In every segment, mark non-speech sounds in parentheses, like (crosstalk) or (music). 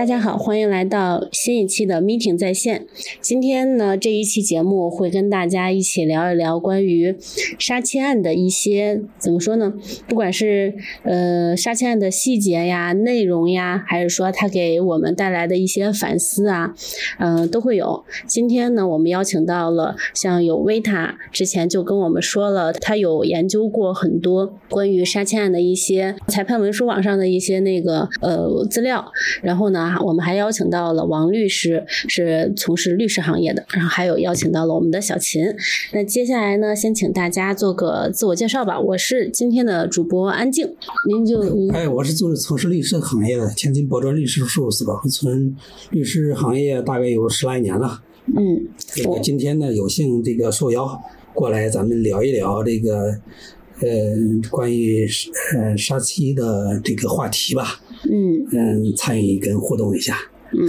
大家好，欢迎来到新一期的 Meeting 在线。今天呢，这一期节目会跟大家一起聊一聊关于杀妻案的一些怎么说呢？不管是呃杀妻案的细节呀、内容呀，还是说它给我们带来的一些反思啊，嗯、都会有。今天呢，我们邀请到了像有维塔，之前就跟我们说了，他有研究过很多关于杀妻案的一些裁判文书网上的一些那个呃资料。然后呢，我们还邀请到了王律师，是从事律师行业的，然后还有邀请到了我们的小秦。那接下来呢，先请大家做个自我介绍吧。我是今天的主播安静，您就您哎，我是做从事律师行业的，天津博专律师事务所，从律师行业大概有十来年了。嗯，这个今天呢，有幸这个受邀过来，咱们聊一聊这个呃关于呃杀妻的这个话题吧。嗯嗯，参与跟互动一下，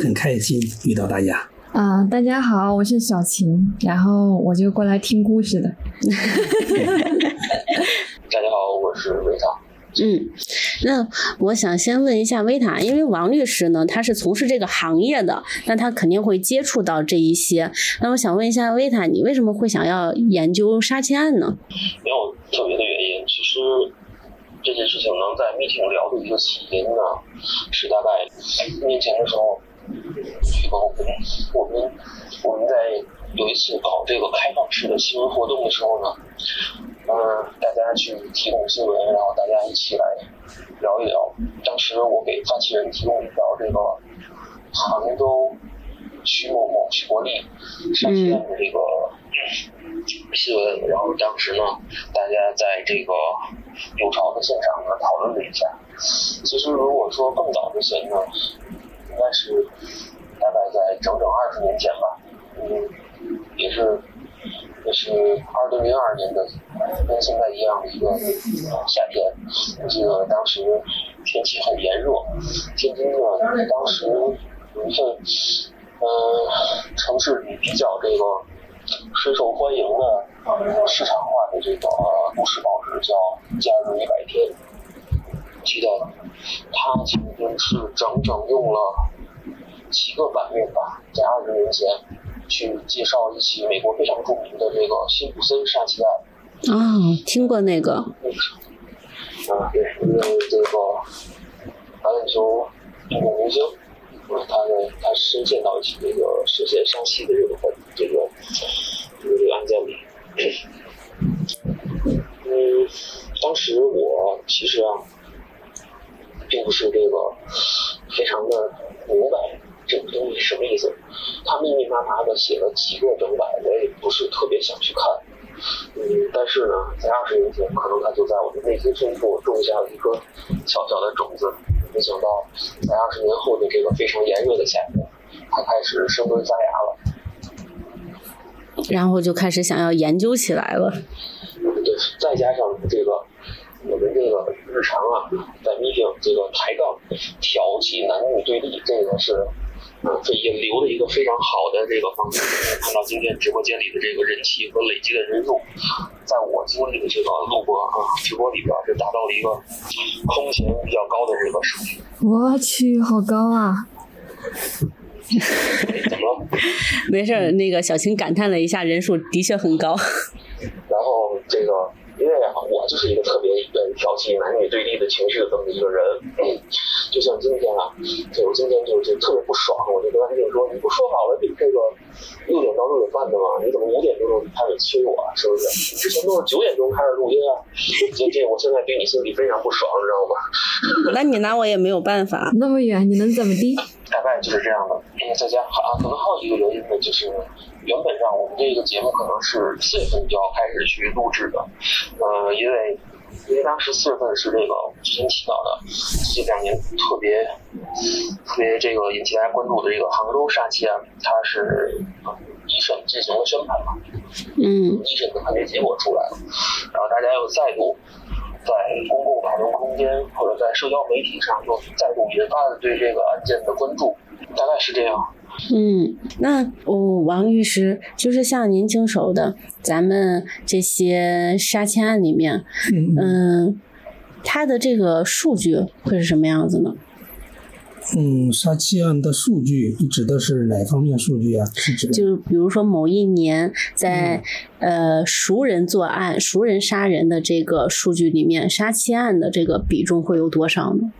很嗯开心遇到大家。啊、大家好，我是小琴，然后我就过来听故事的。(laughs) 大家好，我是维塔。嗯，那我想先问一下维塔，因为王律师呢，他是从事这个行业的，那他肯定会接触到这一些。那我想问一下维塔，你为什么会想要研究杀妻案呢？没有特别的原因，其实这件事情能在 meeting 聊的一个起因呢，是大概一年前的时候，这个我们我们在有一次搞这个开放式的新闻活动的时候呢，嗯、大家去提供新闻，然后大家一起来聊一聊。当时我给发起人提供一条这个杭州徐某某徐国立杀妻案的这个。新闻，然后当时呢，大家在这个有巢的现场呢讨论了一下。其实如果说更早之前呢，应该是大概在整整二十年前吧，嗯，也是也是二零零二年的，跟现在一样的一个夏天。我记得当时天气很炎热，天津呢当时有一份呃城市里比较这个深受欢迎的市场化的这个呃都市报纸叫《假日一百天》，记得它曾经是整整用了几个版面吧，在二十年前去介绍一起美国非常著名的这个辛普森杀妻案。哦，听过那个，啊，对，因为这个橄榄球运动明星，他的他深陷到一起这个涉嫌杀妻的这个这个这个案件里。嗯，当时我其实啊，并不是这个非常的明白这个东西什么意思。他密密麻麻的写了几个整版，我也不是特别想去看。嗯，但是呢，在二十年前，可能他就在我的内心深处种下了一颗小小的种子。没想到，在二十年后的这个非常炎热的夏天，它开始生根发芽了。然后就开始想要研究起来了。对，再加上这个我们这个日常啊，在 meeting 这个抬杠、挑起男女对立，这个是嗯这引流的一个非常好的这个方式。看到今天直播间里的这个人气和累积的人数，在我经历的这个录播啊直播里边是达到了一个空前比较高的这个数据。我去，好高啊！怎么了？没事，那个小青感叹了一下，人数的确很高。然后这个，因为啊，我就是一个特别愿意挑起男女对立的情绪的这么一个人。嗯，就像今天啊，就我今天就就特别不爽，我就跟安静说，你不说好了你这个六点到六点半的吗？你怎么五点多钟就开始催我啊？是不是？之前都是九点钟开始录音啊，这这我现在对你心里非常不爽，你知道吗？(laughs) 那你拿我也没有办法。那么远，你能怎么地？大概就是这样的。嗯，再加啊，可能还有一个原因呢，就是原本上我们这个节目可能是四月份就要开始去录制的，呃，因为因为当时四月份是这个我们之前提到的这两年特别特别这个引起大家关注的这个杭州杀妻案，它是呃一审进行了宣判嘛，嗯一审的判决结果出来了，然后大家又再度在公共讨论空间或者在社交媒体上又再度引发了对这个案件的关注，大概是这样。嗯，那我、王律师就是像您经手的咱们这些杀妻案里面，嗯嗯，它的这个数据会是什么样子呢？嗯，杀妻案的数据，你指的是哪方面数据啊？是指就比如说某一年在、呃熟人作案、熟人杀人的这个数据里面，杀妻案的这个比重会有多少呢？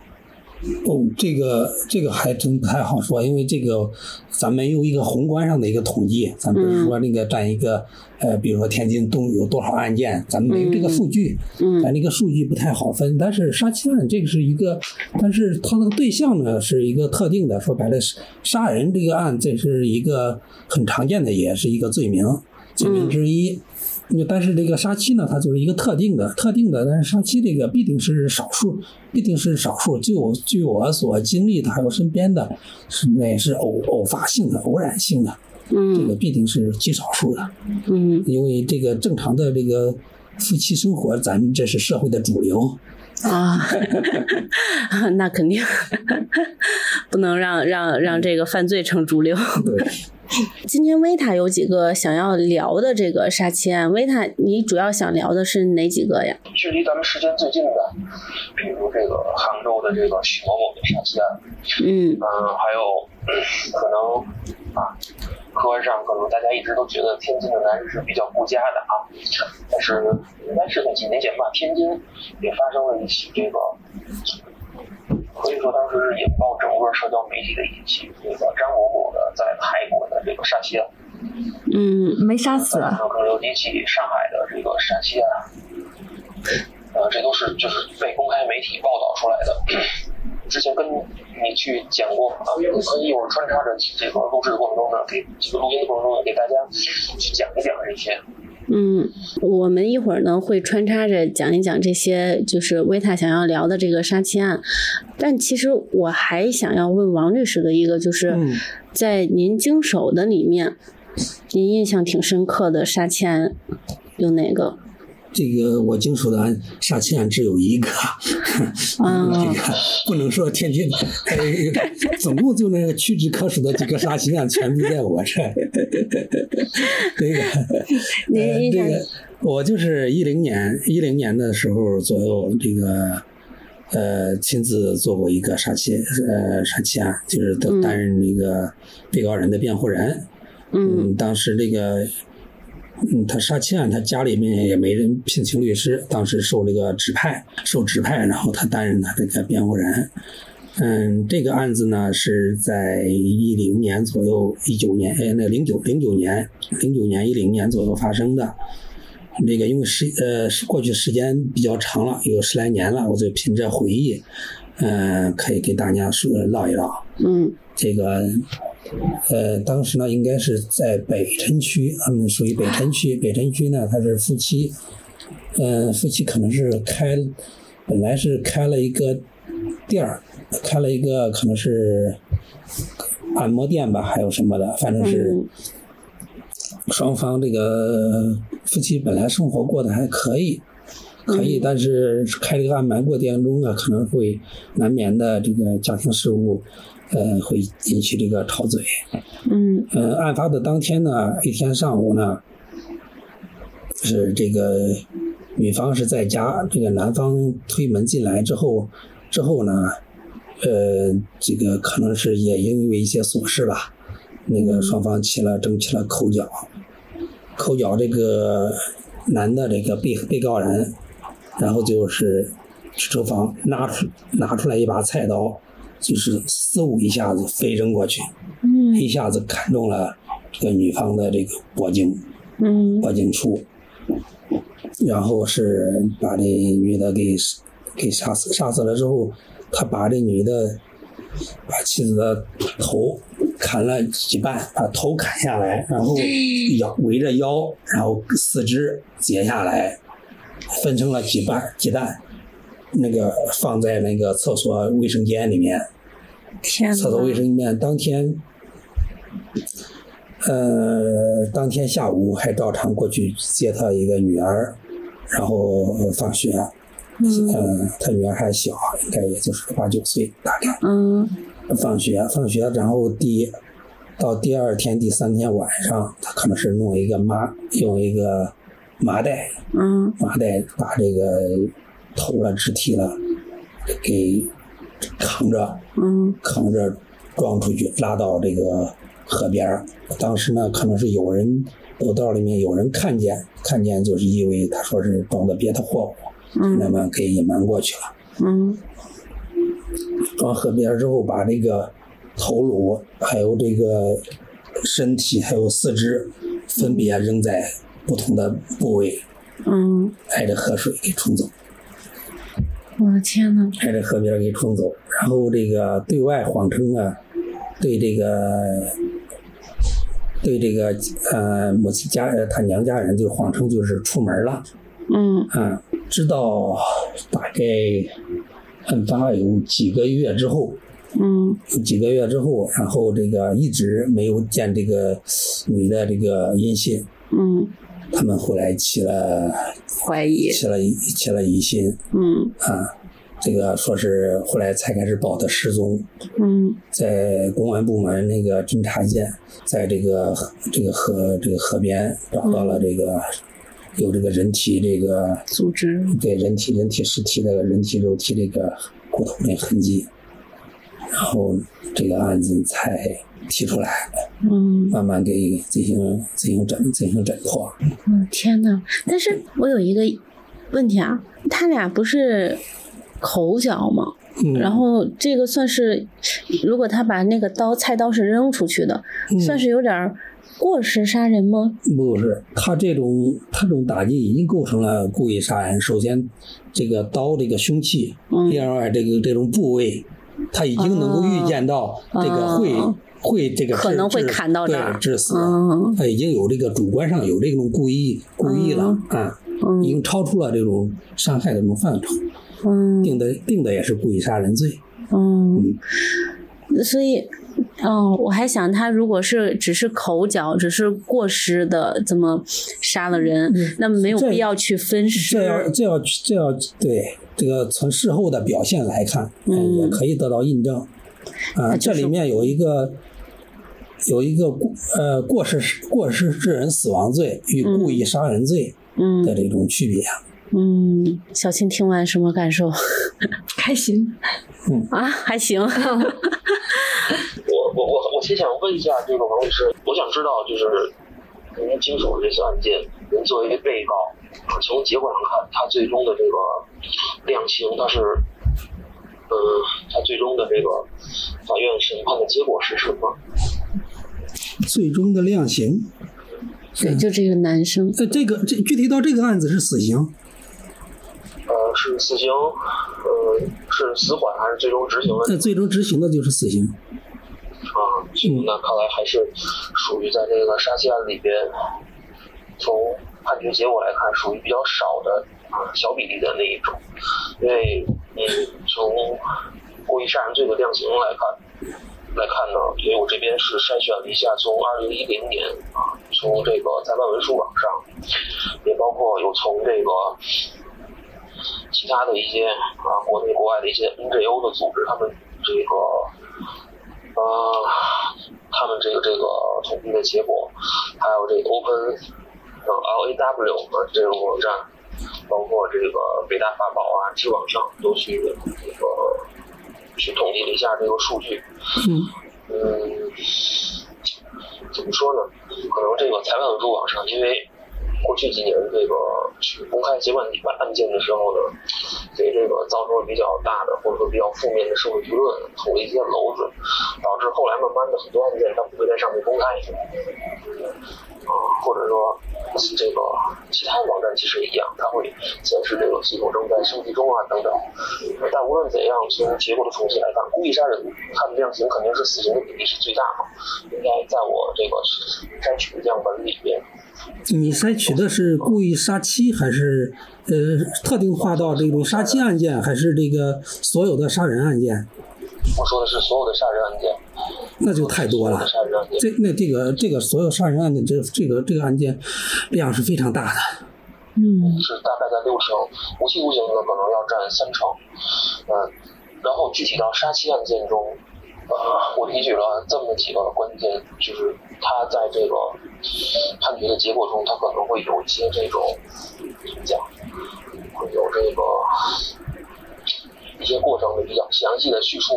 哦，这个这个还真不太好说，因为这个咱们有一个宏观上的一个统计，咱不是说那个占一个、呃，比如说天津东有多少案件，咱们没有这个数据，嗯咱这个数据不太好分。但是杀妻案这个是一个，但是它那个对象呢是一个特定的，说白了，杀人这个案这是一个很常见的，也是一个罪名罪名之一。那但是这个杀妻呢，它就是一个特定的、特定的，但是杀妻这个必定是少数，必定是少数。据我据我所经历的，还有身边的，是那是偶偶发性的、偶然性的，嗯这个嗯必定是极少数的。嗯因为这个正常的这个夫妻生活，咱们这是社会的主流。啊，(laughs) 那肯定不能让让让这个犯罪成主流。对，(laughs) 今天维塔有几个想要聊的这个杀妻案，维塔你主要想聊的是哪几个呀？距离咱们时间最近的，比如这个杭州的这个许某某的杀妻案，嗯嗯，还有、嗯可能啊，客观上可能大家一直都觉得天津的男人是比较顾家的啊，但是应该是在几年前吧，天津也发生了一起这个，可以说当时是引爆整个社交媒体的一起这个张某某的在泰国的这个杀妻案，嗯没杀死再加上可能有几起上海的这个杀妻案，呃，这都是就是被公开媒体报道出来的。之前跟你去讲过啊，可以一会儿穿插着这个录制的过程中呢，给这个录音的过程中呢，给大家去讲一讲这些。嗯，我们一会儿呢会穿插着讲一讲这些，就是维塔想要聊的这个杀妻案。但其实我还想要问王律师的一个，就是嗯在您经手的里面，您印象挺深刻的杀妻案有哪个？这个我经手的案杀妻案只有一个，啊 (laughs) 这个不能说天津，呃，总共就那个屈指可数的几个杀妻案全部在我这儿。这个，这个我就是一零年一零年的时候左右，这个呃亲自做过一个杀妻呃杀妻案，就是担担任那个被告人的辩护人。嗯嗯，当时这个，嗯，他杀妻案，他家里面也没人聘请律师，当时受这个指派，受指派，然后他担任他这个辩护人。嗯，这个案子呢是在一零年左右，一九年，哎，那零九零九年，零九年一零年左右发生的。那个因为时呃是过去时间比较长了，有十来年了，我就凭着回忆，嗯、可以给大家说唠一唠。嗯这个呃，当时呢，应该是在北辰区，他们属于北辰区。北辰区呢，他是夫妻，嗯、夫妻可能是开，本来是开了一个店儿，开了一个可能是按摩店吧，还有什么的，反正是嗯双方这个夫妻本来生活过得还可以，可以，嗯但是开这个按摩过程中呢，可能会难免的这个家庭事务，呃，会引起这个吵嘴。嗯呃，案发的当天呢，一天上午呢，是这个女方是在家，这个男方推门进来之后，之后呢，呃，这个可能是也因为一些琐事吧，那个双方起了争起了口角，口角这个男的这个被被告人，然后就是厨房拿出拿出来一把菜刀，就是嗖一下子飞扔过去。嗯一下子砍中了这个女方的这个脖颈嗯脖颈处，然后是把这女的给给杀死，杀死了之后，他把这女的把妻子的头砍了几半，把头砍下来，然后 (laughs) 腰围着腰，然后四肢截下来，分成了几半几段，那个放在那个厕所卫生间里面。天厕所卫，生间当天，呃，当天下午还照常过去接他一个女儿，然后呃放学，嗯呃，他女儿还小，应该也就是八九岁大概。嗯放学，放学，然后第到第二天、第三天晚上，他可能是弄一个麻，用一个麻袋，嗯麻袋把这个头了、肢体了给扛着，嗯扛着装出去，拉到这个河边儿。当时呢，可能是有人楼道里面有人看见，看见就是因为他说是装的别的货物，那嗯么给隐瞒过去了。嗯装河边儿之后，把这个头颅、还有这个身体、还有四肢，分别扔在不同的部位，嗯，挨着河水给冲走，我的天呐，挨着河边给冲走。然后这个对外谎称啊，对这个对这个呃母亲家呃他娘家人就谎称就是出门了嗯啊，直到大概案发有几个月之后，嗯几个月之后，然后这个一直没有见这个女的这个音信，嗯，他们后来起了怀疑，起了起了疑心嗯。啊，这个说是后来才开始报的失踪，嗯。在公安部门那个侦查间，在这个这个河这个河边找到了这个有这个人体这个组织，对人体人体尸体的人体肉体这个骨头的痕迹，然后这个案子才提出来，嗯慢慢给进行进行诊进行诊破。嗯，天呐！但是我有一个问题啊，他俩不是口角吗？嗯，然后这个算是，如果他把那个刀菜刀是扔出去的，嗯算是有点儿过失杀人吗？不是他这种他这种打击已经构成了故意杀人。首先，这个刀这个凶器，嗯第二这个这种部位，他已经能够预见到这个会、哦会这个可能会砍到这儿致死。嗯他已经有这个主观上有这种故意故意了、啊，已嗯经超出了这种伤害的这种范畴，嗯定的定的也是故意杀人罪。嗯，所以。哦，我还想他如果是只是口角，只是过失的这么杀了人，那么没有必要去分尸。这要这要这要对这个从事后的表现来看，嗯呃也可以得到印证。啊、那就是这里面有一个有一个过呃过失过失致人死亡罪与故意杀人罪嗯的这种区别。嗯，小青听完什么感受？(laughs) 开心。啊，还行。(laughs) 我我我我先想问一下这个王律师，我想知道就是您经手的这次案件，您作为被告，啊从结果上看，他最终的这个量刑，他是，呃，他最终的这个法院审判的结果是什么？最终的量刑，对，就这个男生。呃，这个这具体到这个案子是死刑，呃，是死刑，呃，是死缓还是最终执行的？那最终执行的就是死刑。啊，那看来还是属于在这个杀妻案里边，从判决结果来看，属于比较少的啊小比例的那一种。因为你，从故意杀人罪的量刑来看来看呢，因为我这边是筛选了一下，从二零一零年啊，从这个裁判文书网上，也包括有从这个其他的一些啊国内国外的一些 NGO 的组织，他们这个呃，他们这个这个统计的结果，还有这个 Open 呃 LAW 啊这种网站，包括这个北大法宝啊、知网上都去这个去统计了一下这个数据。嗯嗯，怎么说呢？可能这个裁判文书网上，因为过去几年这个去公开结案案件的时候呢，给这个造成了比较大的或者说比较负面的社会舆论，捅了一些篓子，导致后来慢慢的很多案件它不会在上面公开。啊，或者说这个其他网站其实也一样，它会显示这个系统正在升级中啊等等。但无论怎样，从结构的统计来看，故意杀人它的量刑肯定是死刑的比例是最大嘛。应该在我这个摘取的样本里边，你筛取的是故意杀妻，还是呃特定划到这种杀妻案件，还是这个所有的杀人案件？我说的是所有的杀人案件，那就太多了所有的。杀人案件。这那这个这个所有杀人案件，这这个这个案件量是非常大的。嗯是大概在六成，无期徒刑的可能要占三成，嗯，然后具体到杀妻案件中，呃，我提举了这么几个关键，就是他在这个判决的结果中，他可能会有一些这种怎么讲，会有这个一些过程的比较详细的叙述。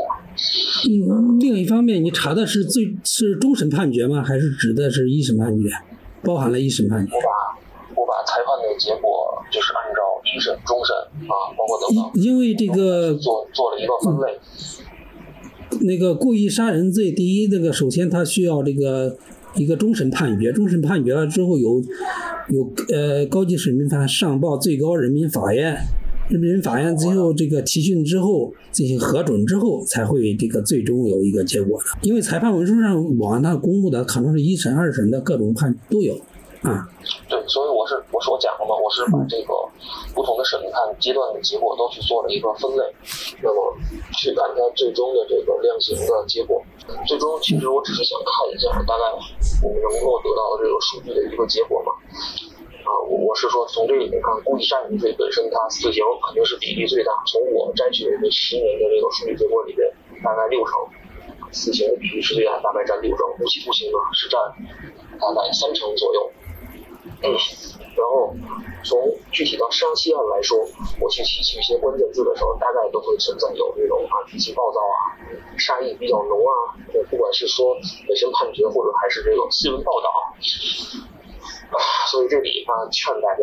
嗯，另一方面，你查的是最是终审判决吗？还是指的是一审判决？包含了一审判决？我把我把裁判的结果就是按照一审、终审啊，包括等等，因为这个做做了一个分类。那个故意杀人罪，第一，那个首先他需要这个一个终审判决，终审判决了之后有有呃高级审民法上报最高人民法院，人民法院最后这个提讯之后进行核准之后，才会这个最终有一个结果的。因为裁判文书上网上公布的可能是一审、二审的各种判都有啊。对，所以我是我是我讲了嘛，我是把这个不同的审判阶段的结果都去做了一个分类，那么去看它最终的这个量刑的结果。最终其实我只是想看一下大概我们能够得到的这个数据的一个结果嘛。啊，我是说从这里面看，故意杀人罪本身它死刑肯定是比例最大。从我摘取的这十年的这个数据结果里边，大概六成死刑的比例是最大，大概占六成，无期徒刑呢是占大概三成左右。嗯，然后从具体到杀妻案来说，我去提取一些关键字的时候，大概都会存在有这种啊脾气暴躁啊，杀意比较浓啊，不管是说本身判决或者还是这个新闻报道啊，所以这里啊劝大家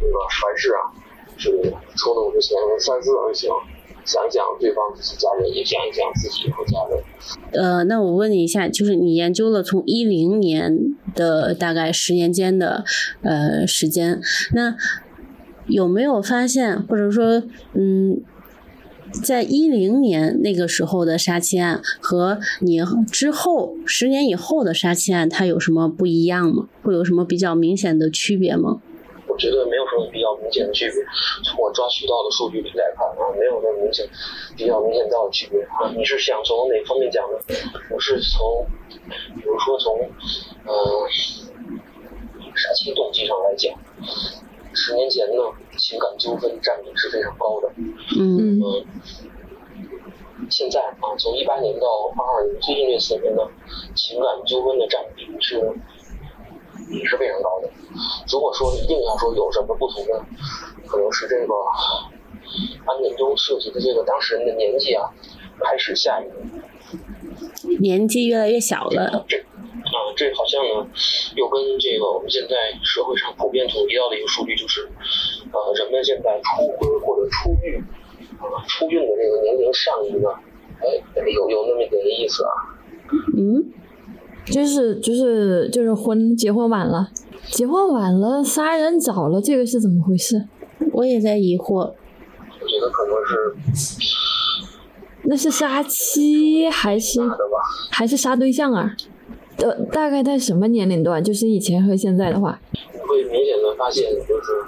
这个凡事啊是冲动之前三思而行。想一想对方自己家人，也想一想自己和家人。呃，那我问你一下，就是你研究了从一零年的大概十年间的呃时间，那有没有发现，或者说，嗯，在一零年那个时候的杀妻案和你之后十年以后的杀妻案，它有什么不一样吗？会有什么比较明显的区别吗？我觉得没有什么比较明显的区别。从我抓取到的数据里来看啊，没有那么明显、比较明显到的区别啊。你是想从哪方面讲呢？我是从，比如说从，呃，杀妻动机上来讲，十年前呢，情感纠纷占比是非常高的。嗯嗯。现在啊，从一八年到二二年，最近这四年呢，情感纠纷的占比是。也是非常高的。如果说一定要说有什么不同呢，可能是这个案件中涉及的这个当事人的年纪啊开始下移，年纪越来越小了。这啊，这好像呢又跟这个我们现在社会上普遍统一到的一个数据，就是呃人们现在初婚或者初育啊初孕的这个年龄上移呢，哎有有那么一点意思啊。嗯。就是就是就是婚结婚晚了，结婚晚了杀人早了，这个是怎么回事？我也在疑惑。我觉得可能是。那是杀妻还是还是杀对象啊？呃，大概在什么年龄段？就是以前和现在的话。会明显的发现，就是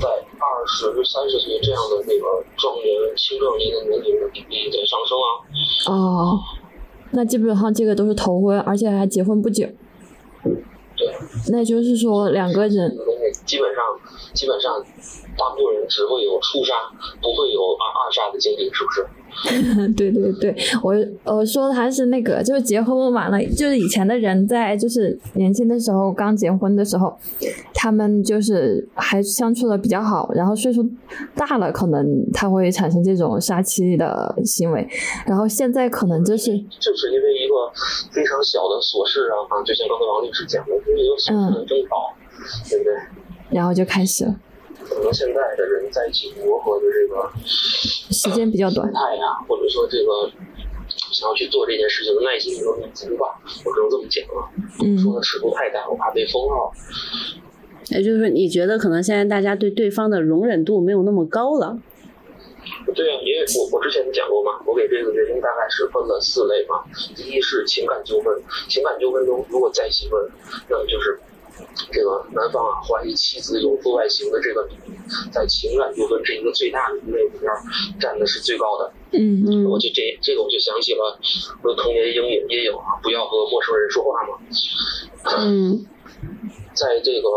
在二十三十岁这样的那个壮年青壮年的年龄的比例在上升啊。哦。那基本上这个都是头婚，而且还结婚不久。对。那就是说两个人。基本上，基本上，大部分人只会有初杀，不会有二二杀的经历，是不是？(laughs) 对对对，我我说的还是那个，就是结婚晚了，就是以前的人在就是年轻的时候刚结婚的时候，他们就是还相处的比较好，然后岁数大了，可能他会产生这种杀妻的行为，然后现在可能就是就是因为一个非常小的琐事啊，啊，就像刚才王律师讲的，就是一个小事的争吵，对不对？然后就开始了。可能现在的人在一起磨合的这个时间比较短，态呀，或者说这个想要去做这件事情的耐心没有那么足吧，我只能这么讲了。嗯，说的尺度太大，我怕被封号。也就是你觉得可能现在大家对对方的容忍度没有那么高了？对啊，因为我我之前讲过嘛，我给这个决定大概是分了四类嘛。第一是情感纠纷，情感纠纷中如果再细分，那么就是。这个男方啊怀疑妻子有婚外情的这个在情感纠纷这一个最大的一类里边占的是最高的。嗯嗯，我就这这个我就想起了我的童年阴影阴影啊，不要和陌生人说话嘛。嗯，在这个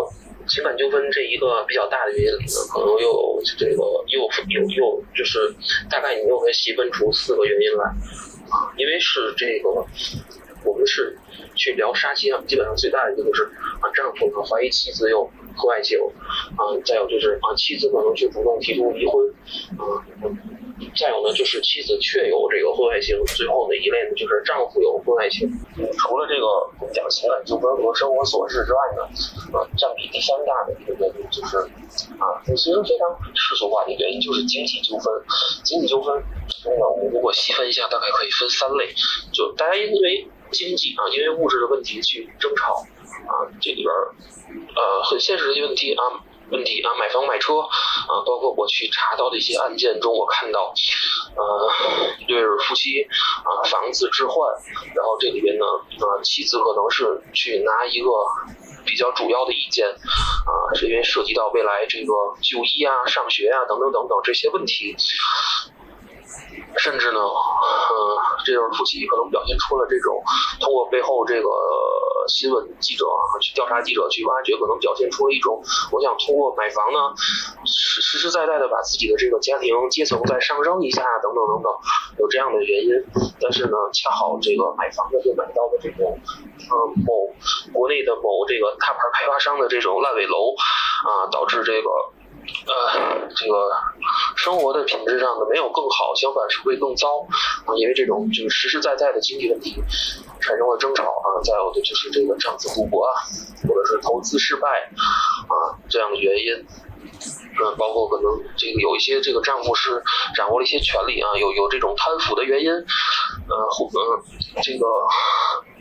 情感纠纷这一个比较大的原因里呢，可能又有这个又又又就是大概你又可以细分出四个原因来啊，因为是这个我们是。去聊杀妻案，基本上最大的一个就是啊，丈夫呢怀疑妻子有婚外情，啊，再有就是啊，妻子可能去主动提出离婚，啊，再有呢，就是妻子确有这个婚外情。最后呢，一类呢，就是丈夫有婚外情。除了这个讲情感纠纷和生活琐事之外呢，啊，占比第三大的一个原因就是啊，其实非常世俗化的原因就是经济纠纷。经济纠纷中呢，我们如果细分一下，大概可以分三类。就大家因为经济啊，因为物质的问题去争吵啊，这里边呃很现实的一些问题啊。问题啊，买房买车啊，包括我去查到的一些案件中，我看到，呃，一对夫妻啊，房子置换，然后这里边呢，啊，妻子可能是去拿一个比较主要的意见，啊，是因为涉及到未来这个就医啊、上学啊等等等等这些问题。甚至呢，呃，这对夫妻可能表现出了这种通过背后这个新闻记者，去调查记者去挖掘，可能表现出了一种我想通过买房呢，实实实在在的把自己的这个家庭阶层再上升一下等等等等，有这样的原因。但是呢，恰好这个买房的就买到的这种，呃，某国内的某这个大牌开发商的这种烂尾楼啊，导致这个。呃，这个生活的品质上呢没有更好，相反是会更糟啊，因为这种就是实实在在的经济问题产生了争吵啊，再有的就是这个丈夫赌博啊，或者是投资失败啊这样的原因，嗯，包括可能这个有一些这个丈夫是掌握了一些权利啊，有有这种贪腐的原因，呃，或呃这个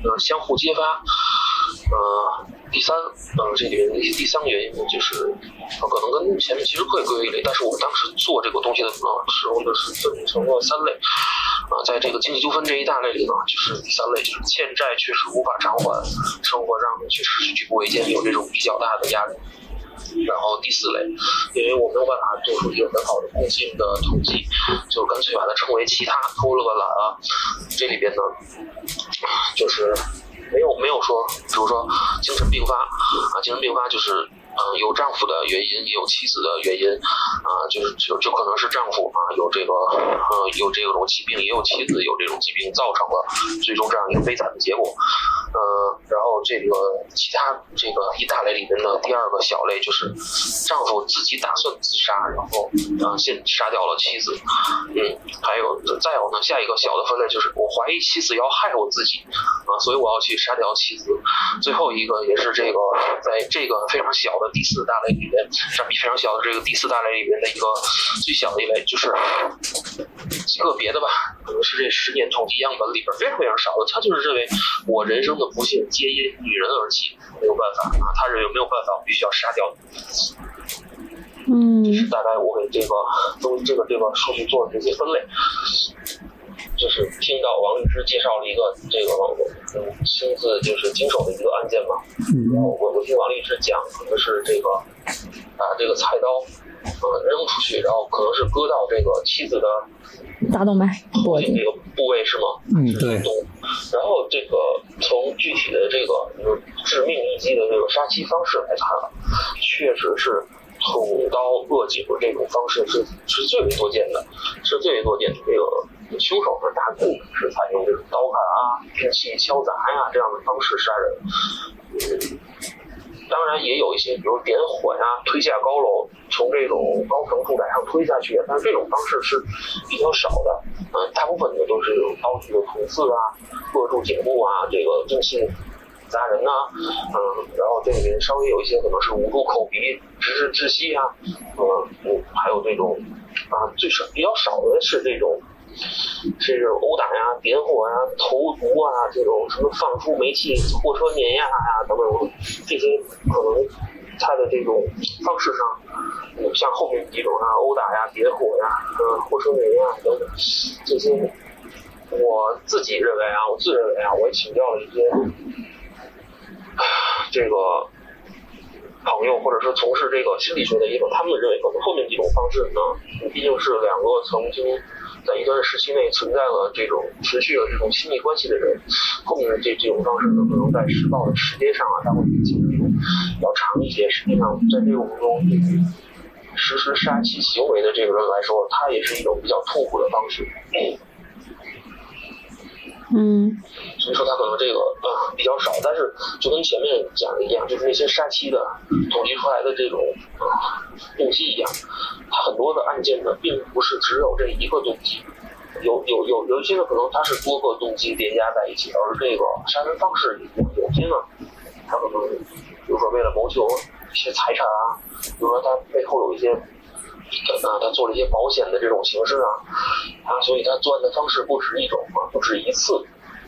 呃相互揭发，呃。第三，呃，这里面的一些第三个原因呢，就是，可能跟前面其实可以归为一类，但是我当时做这个东西的时候呢，是分成了三类，啊，在这个经济纠纷这一大类里呢，就是第三类，就是欠债确实无法偿还，生活上呢确实是举步维艰，有这种比较大的压力。然后第四类，因为我没有办法做出一个很好的共性的统计，就干脆把它称为其他，偷了个懒啊。这里边呢，就是。没有没有说，比如说精神病发啊，精神病发就是。嗯，有丈夫的原因，也有妻子的原因，啊，就是就就可能是丈夫啊有这个，呃，有这种疾病，也有妻子有这种疾病，造成了最终这样一个悲惨的结果。呃，然后这个其他这个一大类里面的第二个小类就是丈夫自己打算自杀，然后啊先杀掉了妻子。嗯，还有再有呢，下一个小的分类就是我怀疑妻子要害我自己，啊，所以我要去杀掉妻子。最后一个也是这个，在这个非常小的。第四大类里面占比非常小的这个第四大类里面的一个最小的一类，就是个别的吧，可能是这十年统计样本里边非常非常少的，他就是认为我人生的不幸皆因女人而起，没有办法啊，他认为没有办法，我必须要杀掉你嗯，这是大概我给这个都这个这个数据做的这些分类。就是听到王律师介绍了一个这个嗯亲自就是经手的一个案件嘛，然后我我听王律师讲，可能是这个啊这个菜刀呃扔出去，然后可能是割到这个妻子的大动脉部那个部位是吗？嗯，对。然后这个从具体的这个致命一击的这个杀妻方式来看，确实是捅刀扼颈这种方式是是最为多见的，是最为多见的这个。凶手呢，大部分是采用这种刀砍啊、兵器敲砸呀这样的方式杀人。当然也有一些，比如点火呀、推下高楼、从这种高层住宅上推下去，但是这种方式是比较少的。嗯，大部分的都是刀具的捅刺啊、扼住颈部啊、这个兵器砸人呐。嗯，然后这里面稍微有一些可能是捂住口鼻、直至窒息啊。嗯，还有这种啊，最少比较少的是这种。是殴打呀、点火呀、投毒啊，这种什么放出煤气、货车碾压呀等等，这些可能他的这种方式上，像后面几种啊，殴打呀、点火呀、呃货车碾压等等，这些我自己认为啊，我自认为啊，我也请教了一些这个朋友，或者是从事这个心理学的一种，他们认为可能后面几种方式呢，毕竟是两个曾经。在一段时期内存在了这种持续的这种亲密关系的人，后面的这这种方式呢，可能在施暴的时间上啊，它会比前一种要长一些。实际上，在这个过程中，对于实施杀妻行为的这个人来说，他也是一种比较痛苦的方式。嗯所以说他可能这个嗯比较少，但是就跟前面讲的一样，就是那些杀妻的统计出来的这种呃动机一样，他很多的案件呢，并不是只有这一个动机，有有有有一些呢可能它是多个动机叠加在一起，而这个杀人方式有有些呢，他可能比如说为了谋求一些财产啊，比如说他背后有一些。呃，他做了一些保险的这种形式啊，啊，所以他作案的方式不止一种啊，不止一次，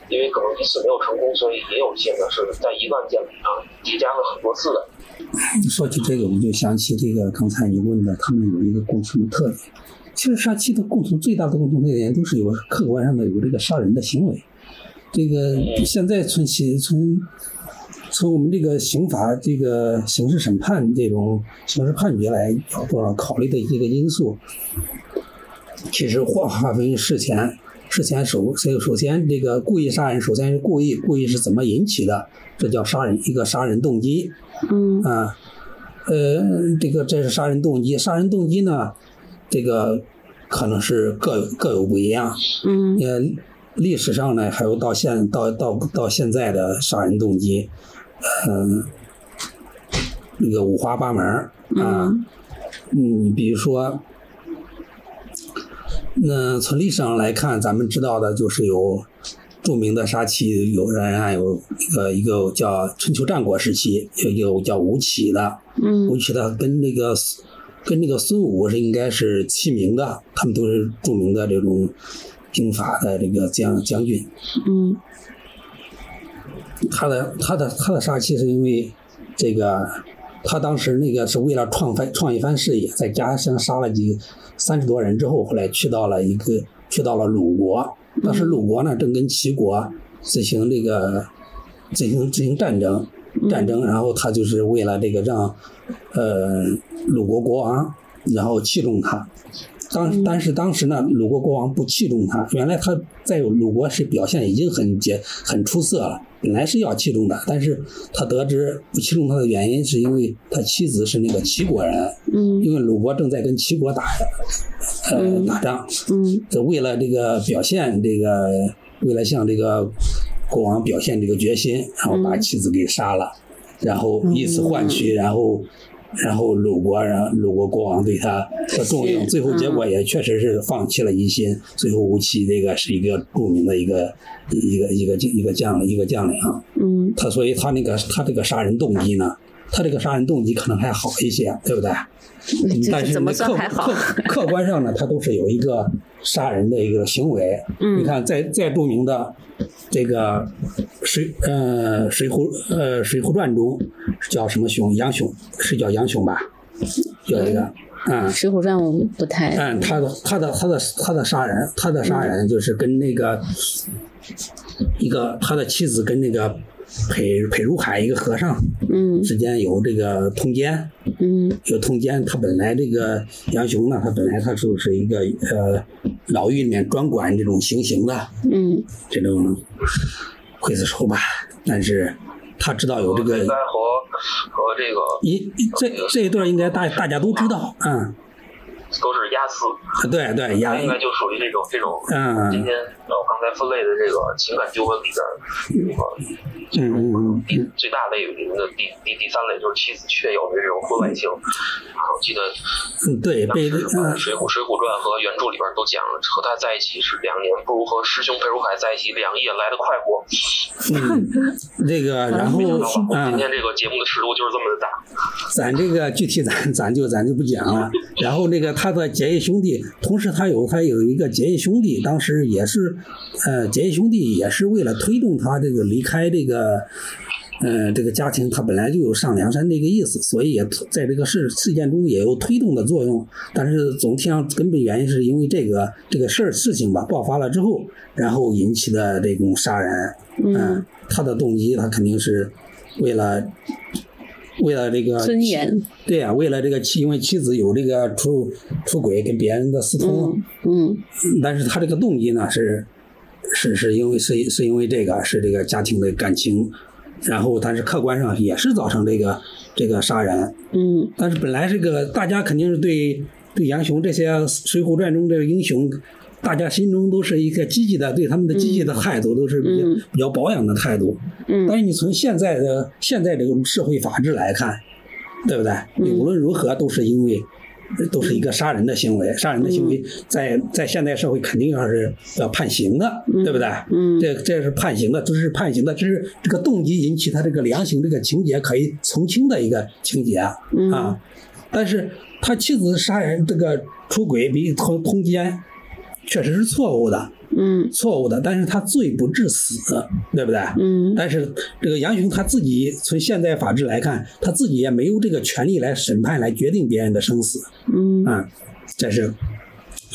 因为可能一次没有成功，所以也有一些呢是在一个案件里啊叠加了很多次的。说起这个，我就想起这个刚才你问的，他们有一个共同的特点。其实杀妻的共同最大的共同特点都是有客观上的有这个杀人的行为。这个现在从其从从我们这个刑法这个刑事审判这种刑事判决来多少考虑的一个因素，其实划划分事前事前首首首先这个故意杀人，首先是故意，故意是怎么引起的？这叫杀人一个杀人动机。嗯啊，呃，这个这是杀人动机，杀人动机呢，这个可能是各有各有不一样。嗯呃，历史上呢，还有到现到到到现在的杀人动机，嗯、那个五花八门儿啊。嗯嗯，比如说，那从历史上来看，咱们知道的就是有著名的杀妻，有人啊有一个一个叫春秋战国时期，有一个叫吴起的，嗯吴嗯起的跟那个跟那个孙武是应该是齐名的，他们都是著名的这种兵法的这个将将军。嗯他的他的他的杀妻是因为这个，他当时那个是为了创番创一番事业，在家乡杀了几三十多人之后，后来去到了一个去到了鲁国，当时鲁国呢正跟齐国进行这个进行进行战争战争，然后他就是为了这个让呃鲁国国王然后器重他。当但是当时呢，鲁国国王不器重他。原来他在鲁国是表现已经很杰很出色了，本来是要器重的，但是他得知不器重他的原因，是因为他妻子是那个齐国人，嗯。因为鲁国正在跟齐国打呃嗯打仗，嗯。这为了这个表现这个，为了向这个国王表现这个决心，然后把妻子给杀了，然后以此换取，然后然后鲁国然鲁国国王对他的重用，最后结果也确实是放弃了疑心，最后吴起这个是一个著名的一个一个一个一个将一个将领啊，嗯他所以他那个他这个杀人动机呢，他这个杀人动机可能还好一些，对不对？但是这怎么呢客客客观上呢，他都是有一个杀人的一个行为。嗯你看，在再著名的这个水呃水浒呃水浒传中叫什么熊？杨雄是叫杨雄吧？有一个嗯。《水浒传》我不太嗯，他的他的他的他的杀人，他的杀人就是跟那个一个他的妻子跟那个裴裴如海一个和尚嗯。之间有这个通奸，嗯。有通奸。他本来这个杨雄呢，他本来他就是一个呃牢狱里面专管这种行刑的嗯。这种刽子手吧，但是他知道有这个应该和和这个一这这一段应该大大家都知道，嗯，都是押司，对对，应该就属于这种这种嗯。今天呃我刚才分类的这个情感纠纷里边这个嗯嗯嗯。第最大类别的第第第三类就是妻子确有的这种婚外情，啊，我记得嗯，对被水浒水浒传》和原著里边都讲了，和他在一起是两年，不如和师兄裴如海在一起两夜来的快活。嗯，(laughs) 这个然后今嗯，天这个节目的尺度就是这么的大。咱这个具体咱咱就咱就不讲了。然后那个他的结义兄弟，同时他有他有一个结义兄弟，当时也是，呃，结义兄弟也是为了推动他这个离开这个。呃，这个家庭他本来就有上梁山这个意思，所以也在这个事事件中也有推动的作用。但是总体上根本原因是因为这个这个事儿事情吧爆发了之后，然后引起的这种杀人。嗯，他的动机他肯定是为了为了这个尊严对呀、为了这个妻，因为妻子有这个出出轨跟别人的私通，嗯但是他这个动机呢是是是因为是是因为这个是这个家庭的感情，然后但是客观上也是造成这个这个杀人，嗯但是本来这个大家肯定是对对杨雄这些《水浒传》中这个英雄大家心中都是一个积极的，对他们的积极的态度都是比较、嗯比较保养的态度。嗯但是你从现在的现在这种社会法治来看，对不对？你无论如何都是因为。都是一个杀人的行为，杀人的行为在在现代社会肯定要是要判刑的，对不对？嗯。这这是判刑的，这是判刑的，这是这个动机引起他这个量刑这个情节可以从轻的一个情节嗯。啊。但是他妻子杀人这个出轨比通通奸，确实是错误的，嗯错误的。但是他罪不至死，对不对？嗯但是这个杨雄他自己从现代法治来看，他自己也没有这个权利来审判、来决定别人的生死。嗯啊，这是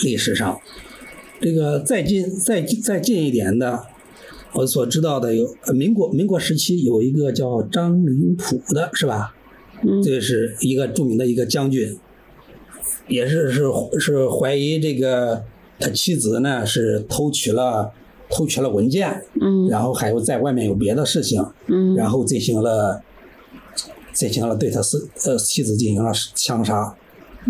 历史上。这个再近再再近一点的，我所知道的有呃民国民国时期有一个叫张灵甫的，是吧？嗯这是一个著名的一个将军，也是是是怀疑这个他妻子呢是偷取了偷取了文件，嗯。然后还有在外面有别的事情，嗯。然后进行了进行了对他是呃妻子进行了枪杀。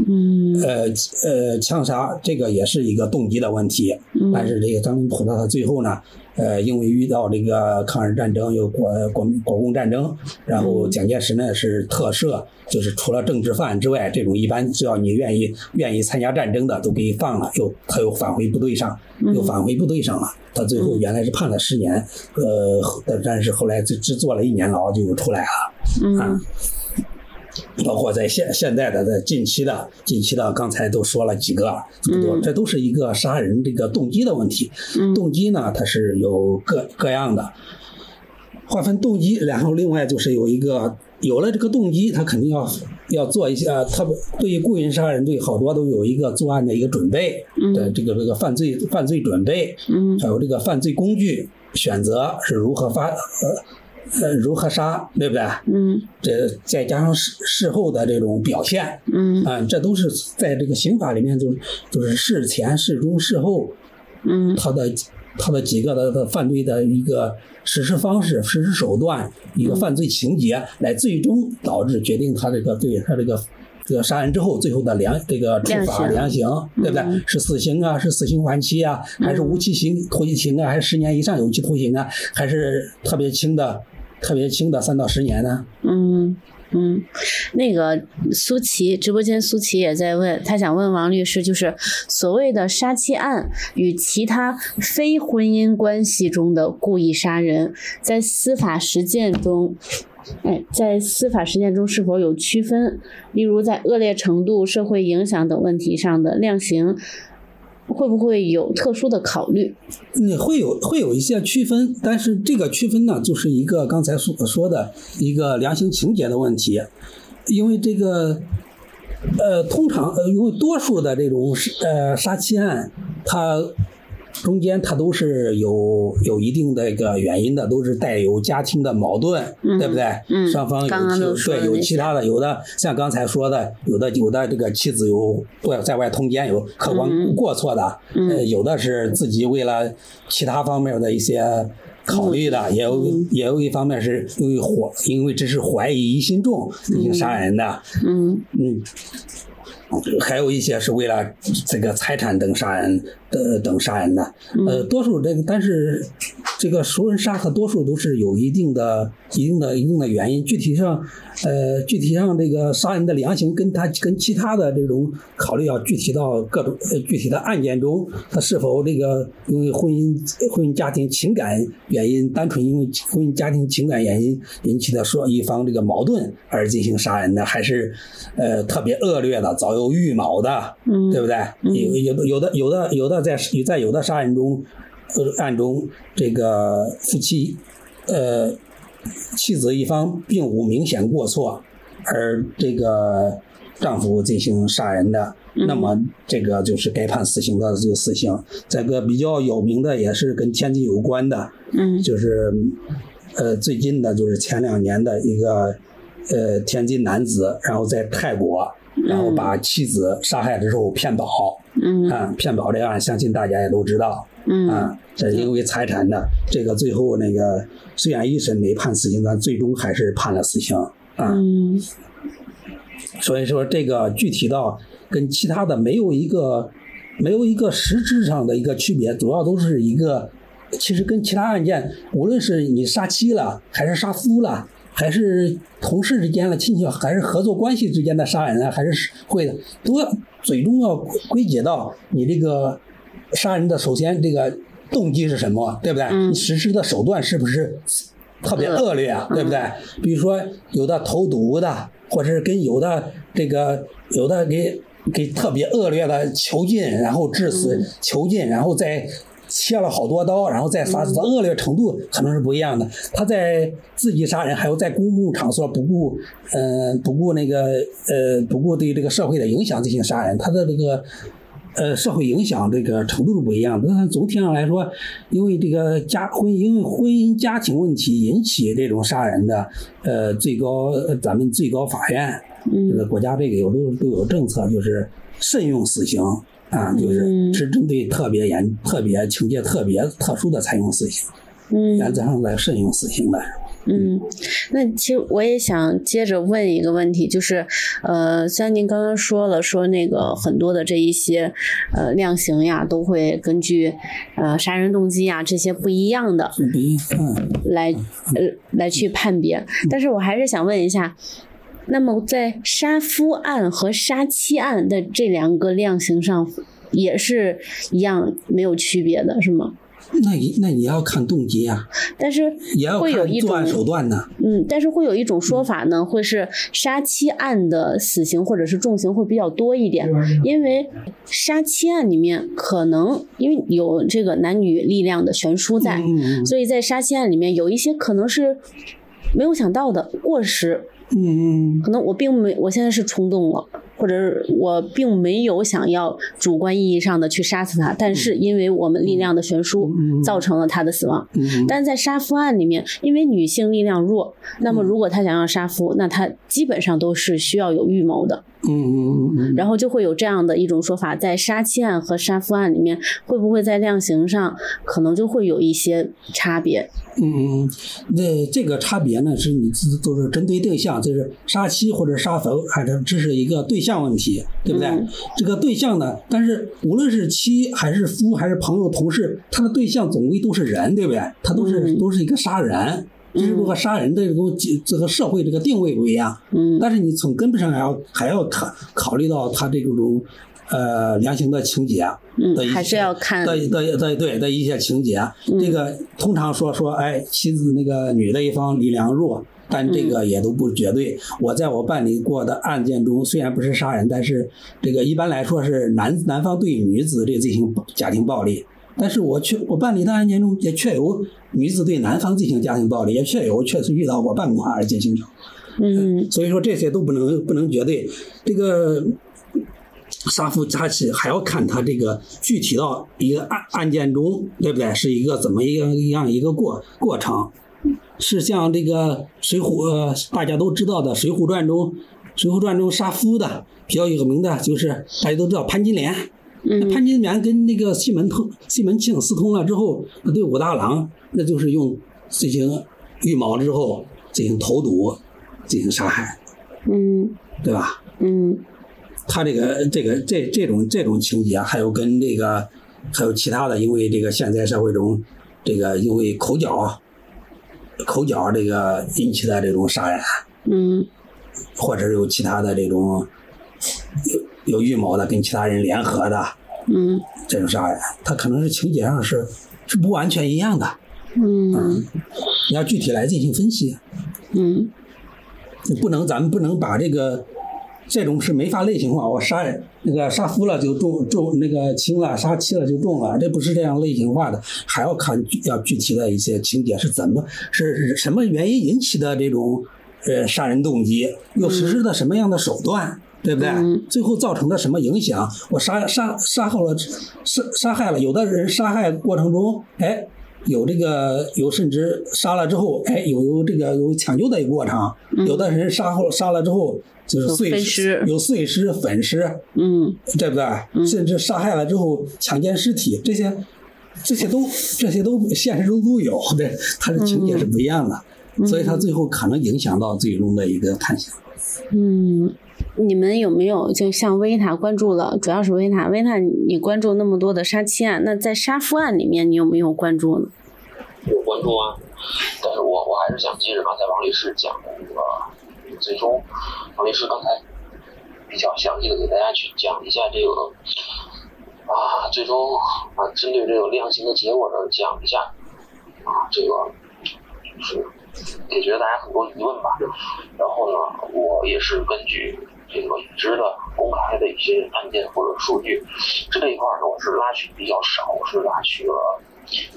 嗯。呃呃，枪杀这个也是一个动机的问题，嗯。但是这个张林普到，他最后呢，呃，因为遇到这个抗日战争，有国国国共战争，然后蒋介石呢是特赦，就是除了政治犯之外，这种一般只要你愿意愿意参加战争的都给放了，又他又返回部队上，又返回部队上了。他最后原来是判了十年，呃，但但是后来只只坐了一年牢就出来了。啊。嗯包括在现现在的在近期的近期的，刚才都说了几个，这么多，嗯。这都是一个杀人这个动机的问题。嗯。动机呢，它是有各各样的，划分动机，然后另外就是有一个有了这个动机，他肯定要要做一些，呃特别对于故意杀人罪，好多都有一个作案的一个准备，嗯。的这个这个犯罪犯罪准备，嗯。还有这个犯罪工具选择是如何发呃呃如何杀，对不对？嗯这再加上事事后的这种表现，嗯啊，这都是在这个刑法里面就就是事前、事中、事后，嗯他的他的几个的的犯罪的一个实施方式、实施手段、一个犯罪情节，来最终导致决定他这个对他这个。这个杀人之后，最后的量这个处罚量量刑，对不对？嗯是死刑啊，是死刑缓期啊，还是无期刑徒刑啊，还是十年以上有期徒刑啊，还是特别轻的、特别轻的三到十年呢？嗯嗯，那个苏琪直播间，苏琪也在问，他想问王律师，就是所谓的杀妻案与其他非婚姻关系中的故意杀人，在司法实践中。哎，在司法实践中是否有区分？例如，在恶劣程度、社会影响等问题上的量刑，会不会有特殊的考虑？你会有会有一些区分，但是这个区分呢，就是一个刚才所说的一个量刑情节的问题，因为这个，呃，通常呃，因为多数的这种呃杀妻案，它中间它都是有有一定的一个原因的，都是带有家庭的矛盾，嗯对不对？嗯双方有对有其他的，有的像刚才说的，有的有的这个妻子有外在外通奸，有客观嗯过错的，嗯。呃，有的是自己为了其他方面的一些考虑的，也有嗯。也有一方面是因为怀，因为这是怀疑疑心重进行杀人的，嗯。嗯，还有一些是为了这个财产等杀人的等杀人的，呃，多数这个但是这个熟人杀，和多数都是有一定的、一定的、一定的原因。具体上，呃，具体上这个杀人的量刑跟他跟其他的这种考虑要具体到各种呃具体的案件中，他是否这个因为婚姻婚姻家庭情感原因，单纯因为婚姻家庭情感原因引起的说一方这个矛盾而进行杀人的，还是呃特别恶劣的、早有预谋的，嗯对不对？有有的有的有的有的在在有的杀人中，呃案中这个夫妻，呃妻子一方并无明显过错，而这个丈夫进行杀人的，那么这个就是该判死刑的就死刑。这个比较有名的也是跟天津有关的，嗯就是呃最近的就是前两年的一个呃天津男子，然后在泰国，然后把妻子杀害之后骗保，嗯。啊，骗保这个案相信大家也都知道，嗯。啊，这是因为财产的，这个最后那个虽然一审没判死刑，但最终还是判了死刑啊。嗯。所以说这个具体到跟其他的没有一个没有一个实质上的一个区别，主要都是一个，其实跟其他案件，无论是你杀妻了，还是杀夫了，还是同事之间的亲戚，还是合作关系之间的杀人啊，还是会的，都要最终要归结到你这个杀人的首先这个动机是什么，对不对？嗯你实施的手段是不是特别恶劣啊，对不对？比如说有的投毒的，或者是跟有的这个有的给给特别恶劣的囚禁，然后致死囚禁，然后再切了好多刀，然后再杀死，他恶劣程度可能是不一样的。他在自己杀人，还有在公共场所不顾，呃，不顾那个呃，不顾对这个社会的影响进行杀人，他的这个。呃，社会影响这个程度是不一样的。但总体上来说，因为这个家婚姻因为婚姻家庭问题引起这种杀人的，呃，最高呃咱们最高法院，这个嗯国家这个有都都有政策，就是慎用死刑啊，就是嗯。是针对特别严、特别情节特别特殊的才用死刑，嗯。原则上来慎用死刑的。嗯，那其实我也想接着问一个问题，就是，呃，虽然您刚刚说了，说那个很多的这一些，呃，量刑呀，都会根据，呃，杀人动机呀这些不一样的是不一样，来，呃，来去判别。但是我还是想问一下，那么在杀夫案和杀妻案的这两个量刑上，也是一样没有区别的，是吗？那你那也要看动机啊，但是也要会有一种看作案手段呢。嗯，但是会有一种说法呢，会是杀妻案的死刑或者是重刑会比较多一点，因为杀妻案里面可能因为有这个男女力量的悬殊在，所以在杀妻案里面有一些可能是没有想到的过失，嗯可能我并没，我现在是冲动了，或者是我并没有想要主观意义上的去杀死他，但是因为我们力量的悬殊嗯嗯造成了他的死亡。嗯但在杀夫案里面，因为女性力量弱，那么如果她想要杀夫，那她基本上都是需要有预谋的，嗯嗯嗯然后就会有这样的一种说法，在杀妻案和杀夫案里面，会不会在量刑上可能就会有一些差别？嗯嗯，那这个差别呢，是你自都是针对对象，就是杀妻或者杀夫，还是这是一个对象问题，对不对？嗯这个对象呢，但是无论是妻还是夫还是朋友同事，他的对象总归都是人，对不对？他都是、嗯都是一个杀人，只不过杀人的这种这个社会这个定位不一样。嗯但是你从根本上还要还要考考虑到他这种呃量刑的情节的嗯，还是要看的的的对的一些情节。嗯这个通常说说，哎，妻子那个女的一方力量弱，但这个也都不绝对。我在我办理过的案件中，虽然不是杀人，但是这个一般来说是男男方对女子这进行家庭暴力。但是我确我办理的案件中也确有女子对男方进行家庭暴力，也确有确实遇到过办公案件形成。嗯 (laughs) 所以说这些都不能不能绝对。这个杀夫杀妻还要看他这个具体到一个案案件中，对不对？是一个怎么样一样一个过过程？是像这个水浒，呃，大家都知道的《水浒传》中，《水浒传》中杀夫的比较有名的就是大家都知道潘金莲。嗯潘金莲跟那个西门通、西门庆私通了之后，那对武大郎那就是用进行预谋之后进行投毒，进行杀害，嗯对吧？嗯他这个这个这这种这种情节，还有跟这个还有其他的，因为这个现在社会中，这个因为口角口角这个引起的这种杀人，嗯。或者是有其他的这种有有预谋的跟其他人联合的嗯。这种杀人，他可能是情节上是是不完全一样的，嗯。你要具体来进行分析，嗯。你不能咱们不能把这个这种是没法类型化，我杀人那个杀夫了就重重那个轻了，杀妻了就重了，这不是这样类型化的，还要看具要具体的一些情节是怎么是是什么原因引起的这种呃杀人动机，又实施的什么样的手段。对不对？嗯最后造成的什么影响？我杀杀杀后了，杀杀害了，有的人杀害过程中，哎，有这个有甚至杀了之后，哎，有有这个有抢救的一个过程，有的人杀后杀了之后就是碎尸有碎尸、粉尸，嗯对不对？甚至杀害了之后强奸尸体，这些这些都这些都现实中都有，对，他的情节是不一样的，所以他最后可能影响到最终的一个判刑。嗯你们有没有就像维塔关注了，主要是维塔，维塔你关注那么多的杀妻案，那在杀夫案里面你有没有关注呢？有关注啊，但是我我还是想接着刚才王律师讲的那个，最终王律师刚才比较详细的给大家去讲一下这个啊，最终啊针对这个量刑的结果呢讲一下啊这个就是解决大家很多疑问吧。然后呢，我也是根据这个已知的公开的一些案件或者数据，这一块呢我是拉取比较少，是拉取了。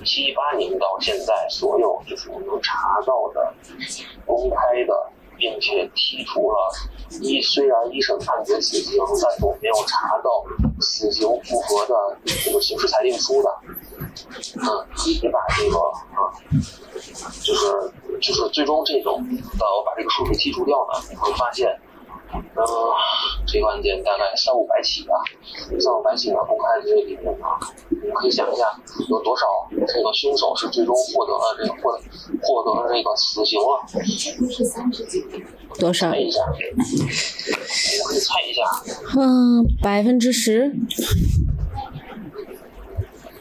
七八年到现在，所有就是我能查到的公开的，并且提出了一虽然一审判决死刑，但是我没有查到死刑符合的这个刑事裁定书的。嗯，你把这个啊，就是就是最终这种，呃，把这个数据剔除掉呢，你会发现。嗯，这个案件大概三五百起吧，三五百起呢，公开的这个里面啊，你们可以想一下，有多少这个凶手是最终获得了这个获获得了这个死刑了？多少？猜一下，你可以猜一下。嗯，百分之十。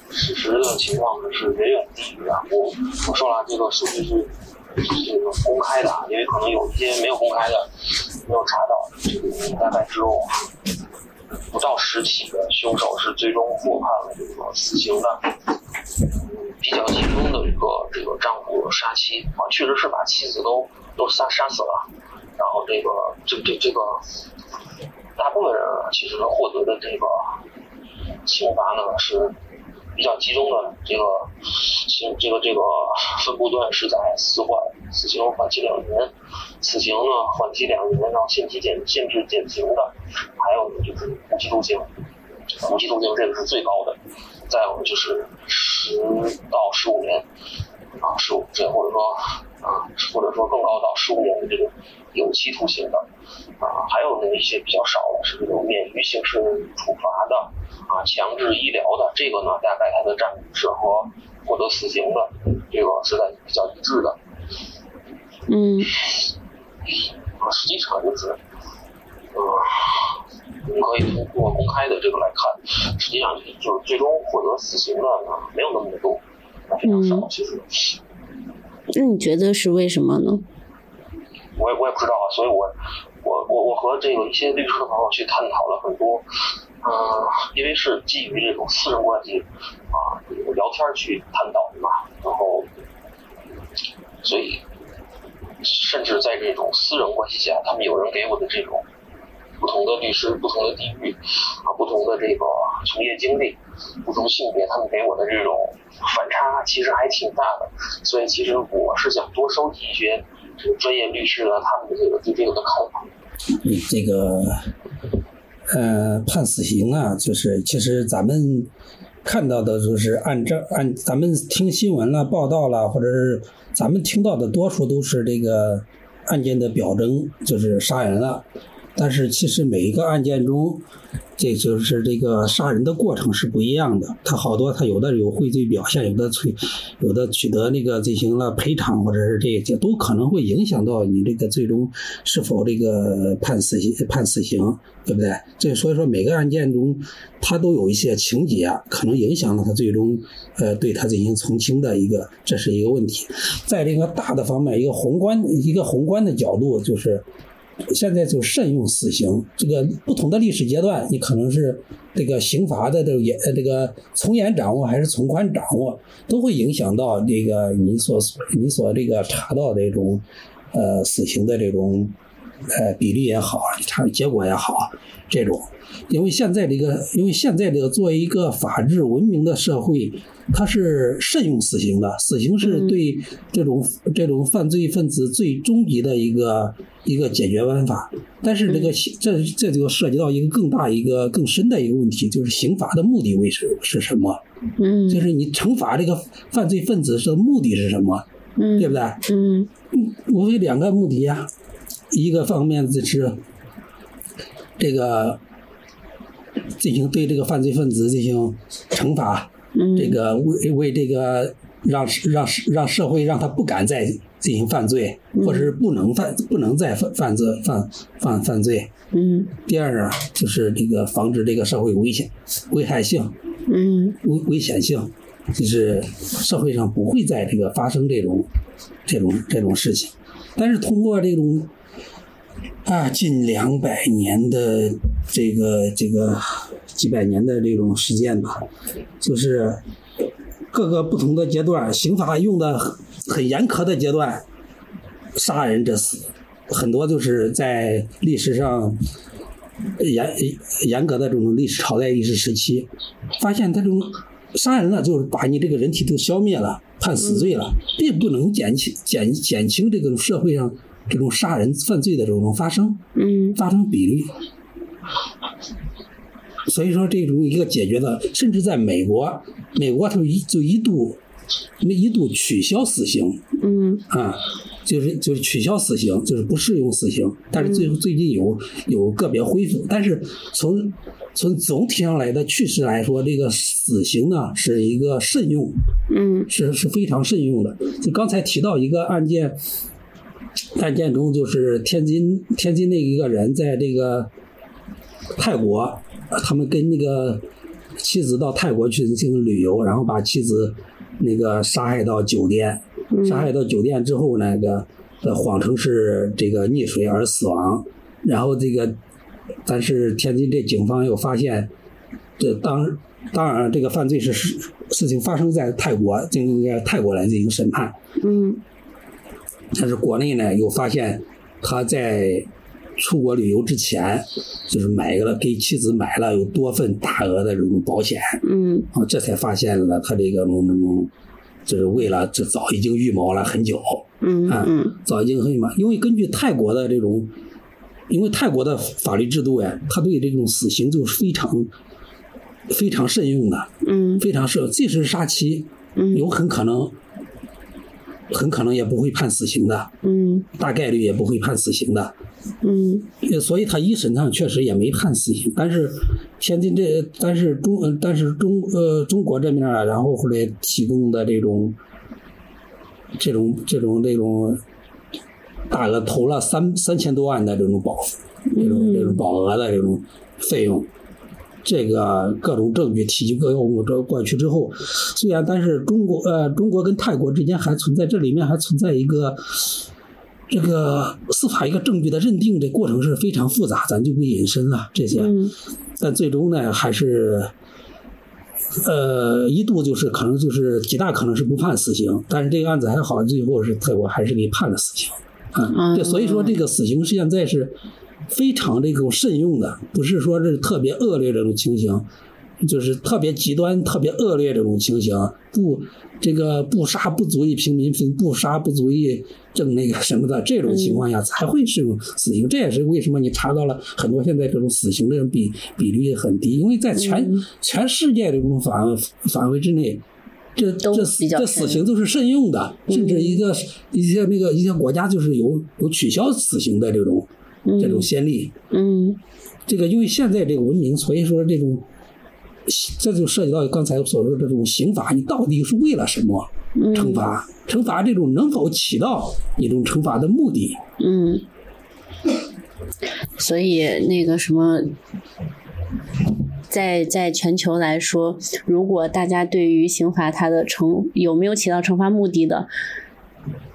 事实的情况是远远低于啊，我我说了，这个数据是。这个公开的，因为可能有一些没有公开的，没有查到。这个大概只有不到十起的凶手是最终获判了这个死刑的，比较集中的一个这个丈夫杀妻啊，确实是把妻子都都杀杀死了。然后这个这这这个大部分人其实获得的这个刑罚呢是。比较集中的这个刑，这个这个分布段是在死缓、死刑缓期两年，死刑呢缓期两年，然后限期减限制减刑的，还有呢就是无期徒刑，无期徒刑这个是最高的，再有就是十到十五年，啊十五这或者说啊或者说更高到十五年的这种有期徒刑的，啊还有呢一些比较少的是这种免于刑事处罚的。啊，强制医疗的这个呢，大概它的占比是和获得死刑的这个是在比较一致的。嗯。啊，实际上就是，呃，我们可以通过公开的这个来看，实际上就是最终获得死刑的呢，没有那么多，非常少，其实。那你觉得是为什么呢？我也我也不知道啊，所以我我我我和这个一些律师的朋友去探讨了很多。嗯，因为是基于这种私人关系啊，聊天去探讨的嘛，然后，所以，甚至在这种私人关系下，他们有人给我的这种不同的律师、不同的地域啊、不同的这个从业经历、不同性别，他们给我的这种反差其实还挺大的。所以，其实我是想多收集一些这个专业律师的他们的这个对这个的看法。嗯这个。呃，判死刑啊，就是其实咱们看到的就是按照按咱们听新闻了、报道了，或者是咱们听到的多数都是这个案件的表征，就是杀人了。但是其实每一个案件中，这就是这个杀人的过程是不一样的。他好多他有的有悔罪表现，有的取有的取得那个进行了赔偿，或者是这些都可能会影响到你这个最终是否这个判死刑判死刑，对不对？这所以说每个案件中，他都有一些情节啊可能影响了他最终呃对他进行从轻的一个，这是一个问题。在这个大的方面，一个宏观一个宏观的角度就是。现在就慎用死刑，这个不同的历史阶段，你可能是这个刑罚的这个严这个从严掌握还是从宽掌握，都会影响到这个你所你所这个查到的这种呃死刑的这种呃比例也好，查结果也好，这种。因为现在这个，因为现在这个作为一个法治文明的社会，它是慎用死刑的。死刑是对这种这种犯罪分子最终极的一个一个解决办法。但是这个这这就涉及到一个更大一个更深的一个问题，就是刑罚的目的为是是什么？嗯，就是你惩罚这个犯罪分子的目的是什么？嗯，对不对？嗯，无非两个目的呀，一个方面就是这个。进行对这个犯罪分子进行惩罚，这个为为这个让让让社会让他不敢再进行犯罪，或者是不能犯不能再犯犯罪犯犯犯罪。嗯第二呢，就是这个防止这个社会危险危害性嗯危危险性，就是社会上不会再这个发生这种这种这种事情。但是通过这种啊近两百年的这个这个几百年的这种实践吧，就是各个不同的阶段，刑法用的很很严苛的阶段，杀人者死，很多就是在历史上严严格的这种历史朝代历史时期，发现他这种杀人了，就是把你这个人体都消灭了，判死罪了，并不能减轻减减轻这个社会上这种杀人犯罪的这种发生嗯。发生比例。所以说，这种一个解决的，甚至在美国，美国它一就一度那一度取消死刑，嗯。啊，就是就是取消死刑，就是不适用死刑，但是最最近有有个别恢复，但是从从总体上来的趋势来说，这个死刑呢是一个慎用，嗯。是是非常慎用的。就刚才提到一个案件，案件中就是天津天津那一个人在这个泰国，呃他们跟那个妻子到泰国去进行旅游，然后把妻子那个杀害到酒店，杀害到酒店之后，那个呃谎称是这个溺水而死亡，然后这个但是天津这警方又发现，这当当然这个犯罪是事事情发生在泰国，就应该泰国来进行审判，嗯但是国内呢又发现他在出国旅游之前，就是买了给妻子买了有多份大额的这种保险，嗯。啊，这才发现了他这个种种种，就是为了这早已经预谋了很久，啊嗯。嗯早已经很预谋，因为根据泰国的这种，因为泰国的法律制度呀，他对这种死刑就是非常非常慎用的，嗯。非常慎，即使是杀妻，嗯。有很可能很可能也不会判死刑的，嗯。大概率也不会判死刑的。嗯。呃所以他一审上确实也没判死刑，但是天津这，但是中，呃但是中呃中国这面然后后来提供的这种，这种这种这种，大额投了三三千多万的这种保，这种这种保额的这种费用，这个各种证据提供过这过去之后，虽然但是中国呃中国跟泰国之间还存在这里面还存在一个。这个司法一个证据的认定，这过程是非常复杂，咱就不引申了这些。嗯但最终呢，还是，呃，一度就是可能就是极大可能是不判死刑，但是这个案子还好，最后是泰国还是给判了死刑。啊，这所以说这个死刑现在是非常这种慎用的，不是说是特别恶劣这种情形，就是特别极端、特别恶劣这种情形，不这个不杀不足以平民愤，不杀不足以正那个什么的这种情况下才会适用死刑。这也是为什么你查到了很多现在这种死刑的比比率很低，因为在全、嗯全世界这种范范围之内。这这这死刑都是慎用的，甚至一个一些那个一些国家就是有有取消死刑的这种这种先例。嗯这个因为现在这个文明，所以说这种，这就涉及到刚才所说的这种刑罚，你到底是为了什么嗯惩罚？惩罚这种能否起到一种惩罚的目的？嗯，所以那个什么，在在全球来说，如果大家对于刑罚它的惩有没有起到惩罚目的的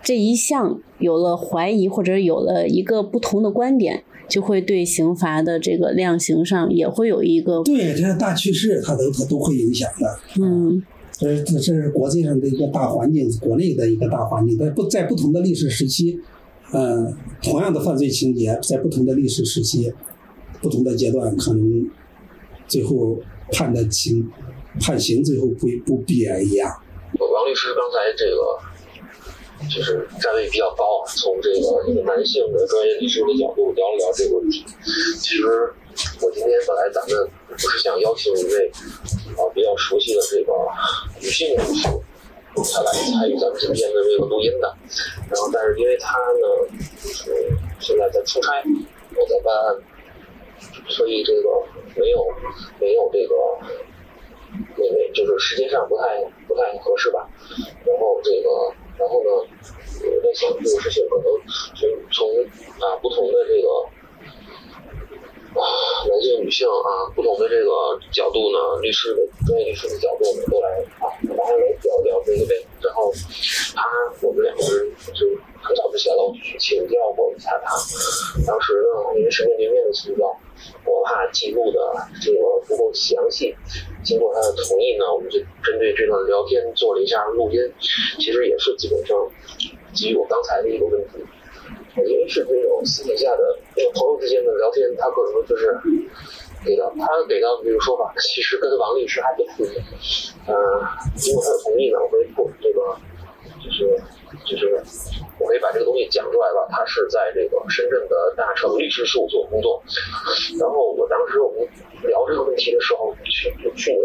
这一项有了怀疑，或者有了一个不同的观点，就会对刑罚的这个量刑上也会有一个对，这是大趋势，它都它都会影响的。嗯这是这是国际上的一个大环境，国内的一个大环境，在不在不同的历史时期，呃，同样的犯罪情节，在不同的历史时期、不同的阶段，可能最后判的刑判刑最后不不必然一样。王律师刚才这个就是站位比较高，从这个一个男性的专业律师的角度聊了聊这个问题。其实我今天本来咱们不是想邀请一位啊比较熟悉的这个女性律师，她来参与咱们今天的这个录音的，然后但是因为她呢就是现在在出差，我在办案，所以这个没有没有这个那个就是时间上不太不太合适吧。然后这个，然后呢，我在想这个事情可能从从啊不同的这个啊男性女性啊不同的这个角度呢，律师的专业律师的角度呢，都来啊，大家来聊聊这个呗。然后他我们两个人就很早之前了，我去请教过一下他。当时呢，因为是面对面的请教，我怕记录的这个不够详细。经过他的同意呢，我们就针对这段聊天做了一下录音。其实也是基本上基于我刚才的一个问题，因为是这种私底下的朋友之间的聊天，他可能就是给到他给到的这个说法，其实跟王律师还不同。嗯、经过他的同意呢，我会做这个就是就是我可以把这个东西讲出来吧。他是在这个深圳的大成律师事务所工作。然后我当时我们聊这个问题的时候，去去年，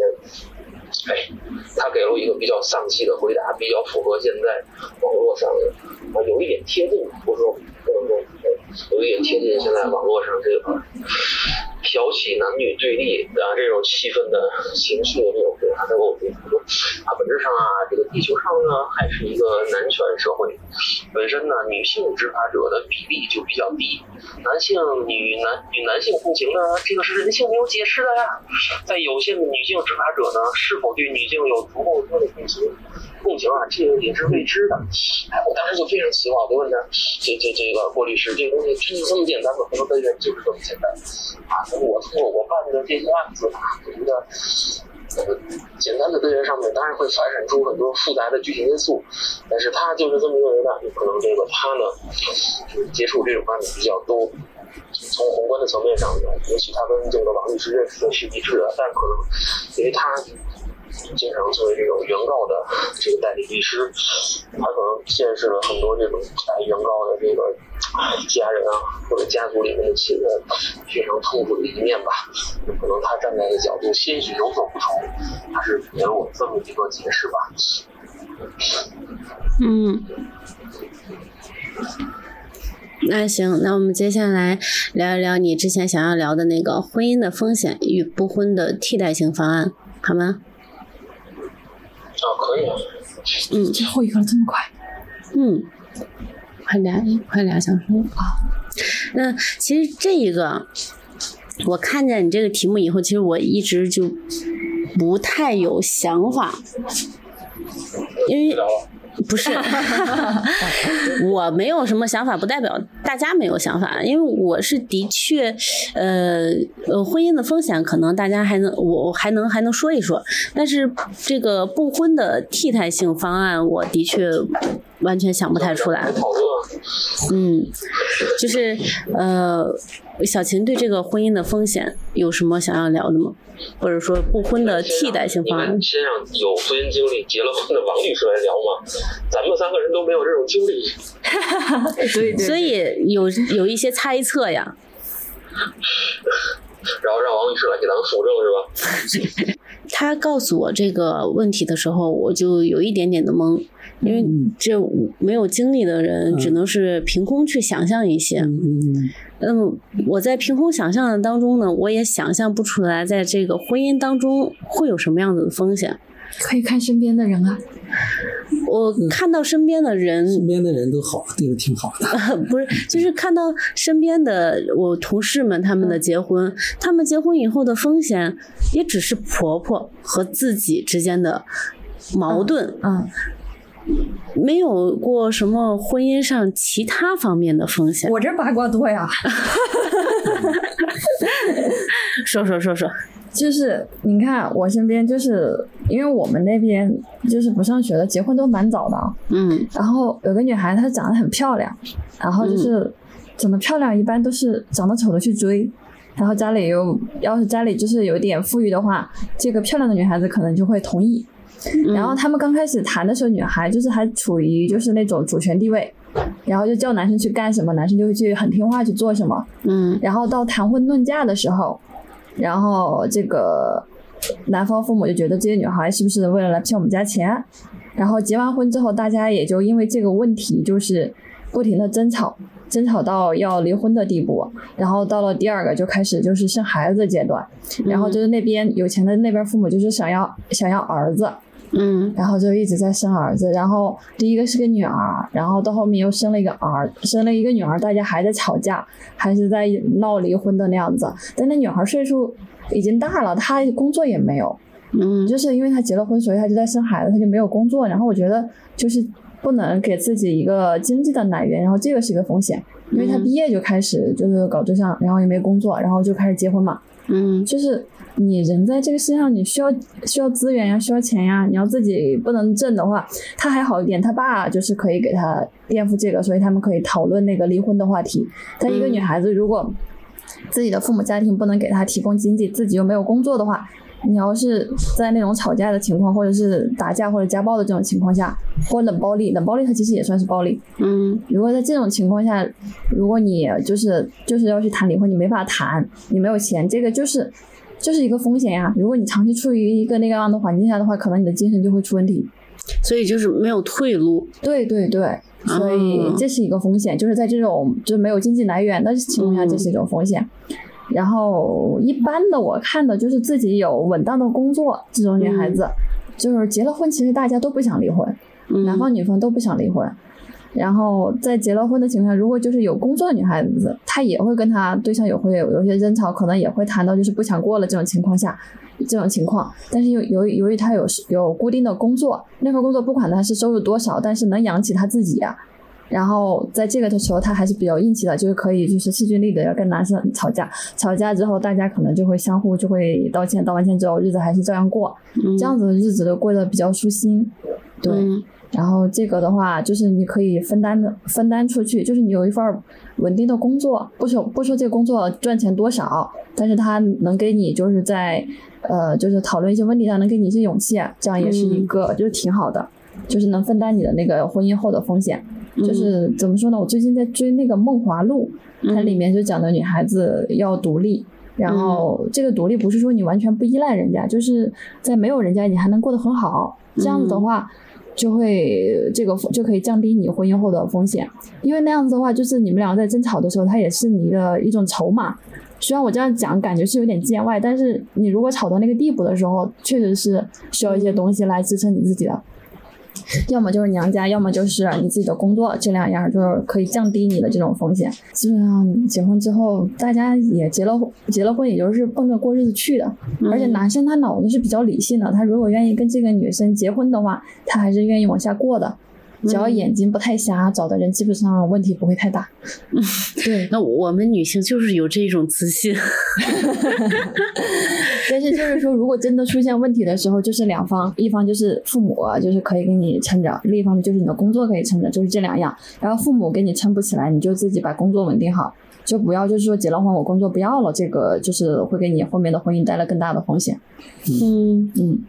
哎，他给了我一个比较丧气的回答，比较符合现在网络上的，啊，有一点贴近，或者说不能说，有一点贴近现在网络上这个挑起男女对立啊这种气氛的情绪的这种回答。他跟我说，他说啊，本质上啊，这个地球上呢还是一个男权社会，本身呢女性执法者的比例就比较低，男性与男与男性共情呢，这个是人性没有解释的呀。在有限的女性执法者呢，是否对女性有足够多的共情？共情啊，这个也是未知的。哎，我当时就非常奇怪，我就问他，这这这个郭律师，这个东西真的这么简单吗？他说根源就是这么简单啊。我通过我办的这些案子，我觉得。呃，简单的根源上面当然会发展出很多复杂的具体因素，但是他就是这么认为的，有可能这个他呢，就是接触这种案子比较多，从宏观的层面上呢，也许他跟这个王律师认识的是一致的，但可能因为他经常作为这种原告的这个代理律师，他可能见识了很多这种哎原告的这个家人啊或者家族里面的亲人非常痛苦的一面吧，可能他站在的角度些许有所不同，他是给了我这么一个解释吧。嗯，那行，那我们接下来聊一聊你之前想要聊的那个婚姻的风险与不婚的替代性方案，好吗？啊，可以啊。嗯最后一个了，这么快？嗯，快俩快俩小时啊。那其实这一个，我看见你这个题目以后，其实我一直就不太有想法，因为。不是，(laughs) 我没有什么想法，不代表大家没有想法。因为我是的确，呃呃，婚姻的风险可能大家还能，我还能还能说一说，但是这个不婚的替代性方案，我的确完全想不太出来。嗯，就是呃，小琴对这个婚姻的风险有什么想要聊的吗？或者说不婚的替代性方案？先让有婚姻经历、结了婚的王律师来聊吗，咱们三个人都没有这种经历。(laughs) 对对所以有有一些猜测呀。(laughs) 然后让王律师来给咱们辅证是吧？(laughs) 他告诉我这个问题的时候，我就有一点点的懵，因为嗯这没有经历的人只能是凭空去想象一些。嗯嗯那么我在凭空想象的当中呢，我也想象不出来，在这个婚姻当中会有什么样子的风险。可以看身边的人啊，我看到身边的人，身边的人都好，对我挺好的。(laughs) 不是，就是看到身边的我同事们他们的结婚，他们结婚以后的风险也只是婆婆和自己之间的矛盾，嗯，没有过什么婚姻上其他方面的风险。我这八卦多呀。(laughs) 说说说说，就是你看我身边，就是因为我们那边就是不上学的，结婚都蛮早的啊。嗯然后有个女孩，她长得很漂亮，然后就是长得漂亮，一般都是长得丑的去追。然后家里又要是家里就是有点富裕的话，这个漂亮的女孩子可能就会同意。嗯然后他们刚开始谈的时候，女孩就是还处于就是那种主权地位，然后就叫男生去干什么，男生就会去很听话去做什么。嗯然后到谈婚论嫁的时候，然后这个男方父母就觉得这些女孩是不是为了来骗我们家钱？然后结完婚之后，大家也就因为这个问题就是不停的争吵，争吵到要离婚的地步，然后到了第二个就开始就是生孩子的阶段，然后就是那边有钱的那边父母就是想要想要儿子，嗯然后就一直在生儿子，然后第一个是个女儿，然后到后面又生了一个儿，生了一个女儿，大家还在吵架，还是在闹离婚的那样子。但那女孩岁数已经大了，她工作也没有，嗯就是因为她结了婚，所以她就在生孩子，她就没有工作。然后我觉得就是不能给自己一个经济的来源，然后这个是一个风险，因为她嗯毕业就开始就是搞对象，然后也没工作，然后就开始结婚嘛。嗯就是你人在这个世界上，你需要需要资源呀，需要钱呀，你要自己不能挣的话，他还好一点，他爸就是可以给他垫付这个，所以他们可以讨论那个离婚的话题。但一个女孩子如果自己的父母家庭不能给她提供经济，自己又没有工作的话，你要是在那种吵架的情况，或者是打架或者家暴的这种情况下，或冷暴力，冷暴力它其实也算是暴力，嗯如果在这种情况下，如果你就是就是要去谈离婚，你没法谈，你没有钱，这个就是就是一个风险呀。如果你长期处于一个那个样的环境下的话，可能你的精神就会出问题。所以就是没有退路。对对对，所以啊这是一个风险，就是在这种就是没有经济来源的情况下，嗯这是一种风险。然后一般的我看的就是自己有稳当的工作这种女孩子，就是结了婚，其实大家都不想离婚，嗯男方女方都不想离婚。然后在结了婚的情况下，如果就是有工作的女孩子，她也会跟她对象有会有有些争吵，可能也会谈到就是不想过了这种情况下，这种情况。但是由由于由于她有有固定的工作，那份工作不管她是收入多少，但是能养起她自己呀、然后在这个的时候，他还是比较硬气的，就是可以就是势均力敌要跟男生吵架，吵架之后大家可能就会相互就会道歉，道完歉之后日子还是照样过，嗯这样子的日子都过得比较舒心。对，嗯然后这个的话，就是你可以分担的分担出去，就是你有一份稳定的工作，不说不说这个工作赚钱多少，但是他能给你就是在呃就是讨论一些问题上能给你一些勇气，这样也是一个、就是挺好的，就是能分担你的那个婚姻后的风险。就是怎么说呢？我最近在追那个《梦华录》，它里面就讲的女孩子要独立。然后这个独立不是说你完全不依赖人家，就是在没有人家你还能过得很好，这样子的话，就会这个就可以降低你婚姻后的风险，因为那样子的话，就是你们两个在争吵的时候，它也是你的一种筹码。虽然我这样讲感觉是有点见外，但是你如果吵到那个地步的时候，确实是需要一些东西来支撑你自己的。(laughs) 要么就是娘家，要么就是你自己的工作，这两样就是可以降低你的这种风险。基本上结婚之后，大家也结了婚，结了婚也就是奔着过日子去的。而且男生他脑子是比较理性的，他如果愿意跟这个女生结婚的话，他还是愿意往下过的。只要眼睛不太瞎，找的人基本上问题不会太大。(laughs) 对，那我们女性就是有这种自信。(laughs) (laughs) 但是就是说，如果真的出现问题的时候，就是两方，一方就是父母啊，就是可以给你撑着；另一方面就是你的工作可以撑着，就是这两样。然后父母给你撑不起来，你就自己把工作稳定好，就不要就是说结了婚我工作不要了，这个就是会给你后面的婚姻带来更大的风险。嗯嗯，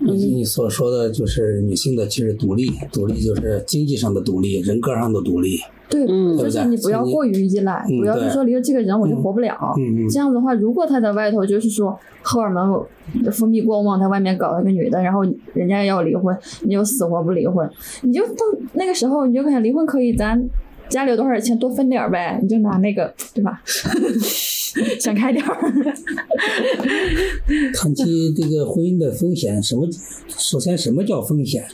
你你所说的就是女性的其实独立，独立就是经济上的独立，人格上的独立。对，嗯就是你不要过于依赖，嗯不要是说离了这个人我就活不了。嗯嗯这样子的话，如果他在外头就是说荷尔蒙分泌过旺，在外面搞了个女的，然后人家要离婚，你就死活不离婚，你就到那个时候你就看离婚可以，咱家里有多少钱多分点儿呗，你就拿那个对吧？(laughs) 想开点儿。(laughs) 谈起这个婚姻的风险，什么？首先，什么叫风险？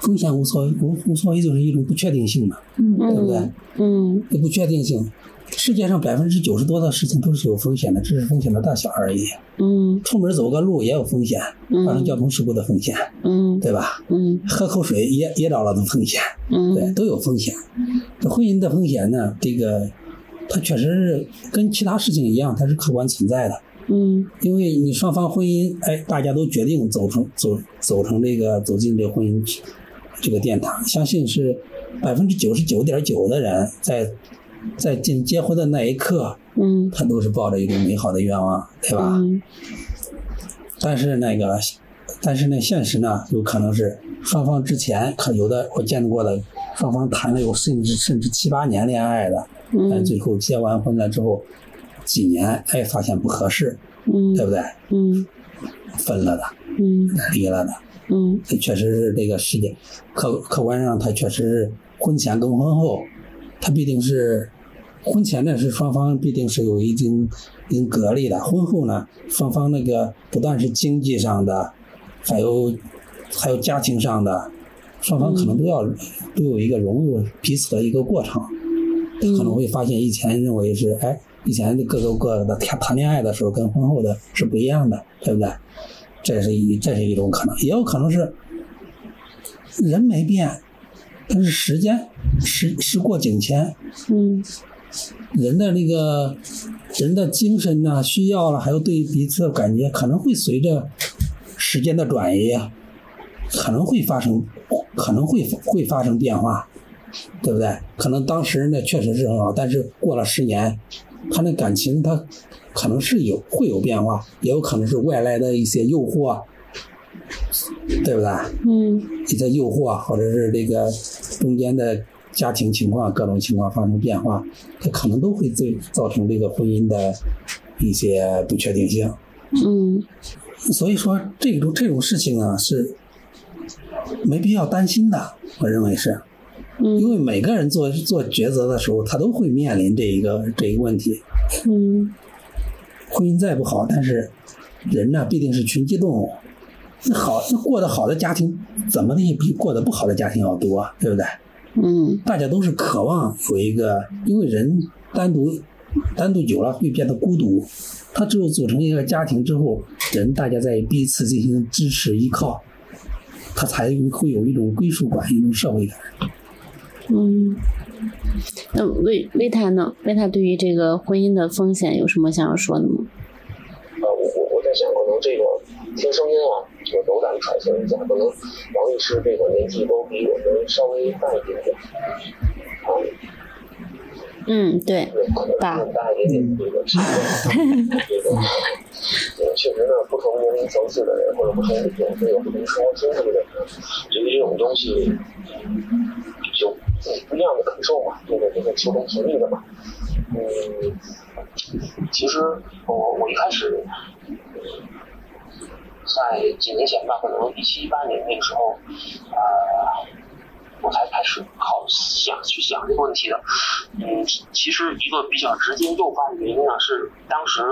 风险无所无无所谓，就是一种不确定性嘛，嗯对不对？嗯这不确定性，世界上百分之九十多的事情都是有风险的，只是风险的大小而已。嗯出门走个路也有风险，发生交通事故的风险，嗯对吧？嗯喝口水噎噎着了的风险，嗯对，嗯都有风险。这婚姻的风险呢，这个它确实是跟其他事情一样，它是客观存在的。嗯因为你双方婚姻，哎，大家都决定走成走走成这个走进这个婚姻这个殿堂，相信是百分之九十九点九的人在在进结婚的那一刻，嗯。他都是抱着一种美好的愿望，对吧？嗯。但是那个，但是那现实呢，有可能是双方之前可有的我见过的，双方谈了有甚至甚至七八年恋爱的，但嗯最后结完婚了之后，几年哎发现不合适，嗯。对不对？嗯。分了的，嗯。离了的，嗯。这确实是这个世界客客观上，他确实是婚前跟婚后，它必定是婚前呢是双方必定是有一定一定隔离的，婚后呢双方那个不但是经济上的，还有还有家庭上的，双方可能都要、都有一个融入彼此的一个过程。可能会发现以前认为是哎，以前各个各个的谈谈恋爱的时候跟婚后的是不一样的，对不对？这是一这是一种可能，也有可能是人没变，但是时间时时过境迁，嗯人的那个人的精神呐、需要了，还有对彼此的感觉，可能会随着时间的转移，可能会发生，可能会会发生变化，对不对？可能当时呢确实是很好，但是过了十年，他那感情他可能是有会有变化，也有可能是外来的一些诱惑，对不对？嗯一些诱惑，或者是这个中间的家庭情况、各种情况发生变化，它可能都会对造成这个婚姻的一些不确定性。嗯所以说，这种这种事情啊是没必要担心的，我认为是，因嗯为每个人做做抉择的时候，他都会面临这一个这一个问题。嗯婚姻再不好，但是人呢必定是群居动物。那好，那过得好的家庭，怎么的也比过得不好的家庭要多，对不对？嗯大家都是渴望有一个，因为人单独单独久了会变得孤独，他只有组成一个家庭之后，人大家在彼此进行支持依靠，他才会有一种归属感，一种社会感。嗯。那维维塔呢？维塔对于这个婚姻的风险有什么想要说的吗？呃，我我我在想，可能这个听声音啊，我斗胆揣测一下，可能王律师这个年纪都比我们稍微大一点点，啊，嗯，对，可能大更大一点点这个情况，这个，确实呢，不同年龄层次的人或者不同背景会有不同生活经历的人，对于这种东西有自己不一样的感受嘛，这个这个求同存异的嘛，嗯，其实我我一开始。在几年前吧，可能一七一八年那个时候，呃，我才开始考想去想这个问题的。嗯，其实一个比较直接诱发的原因呢，是当时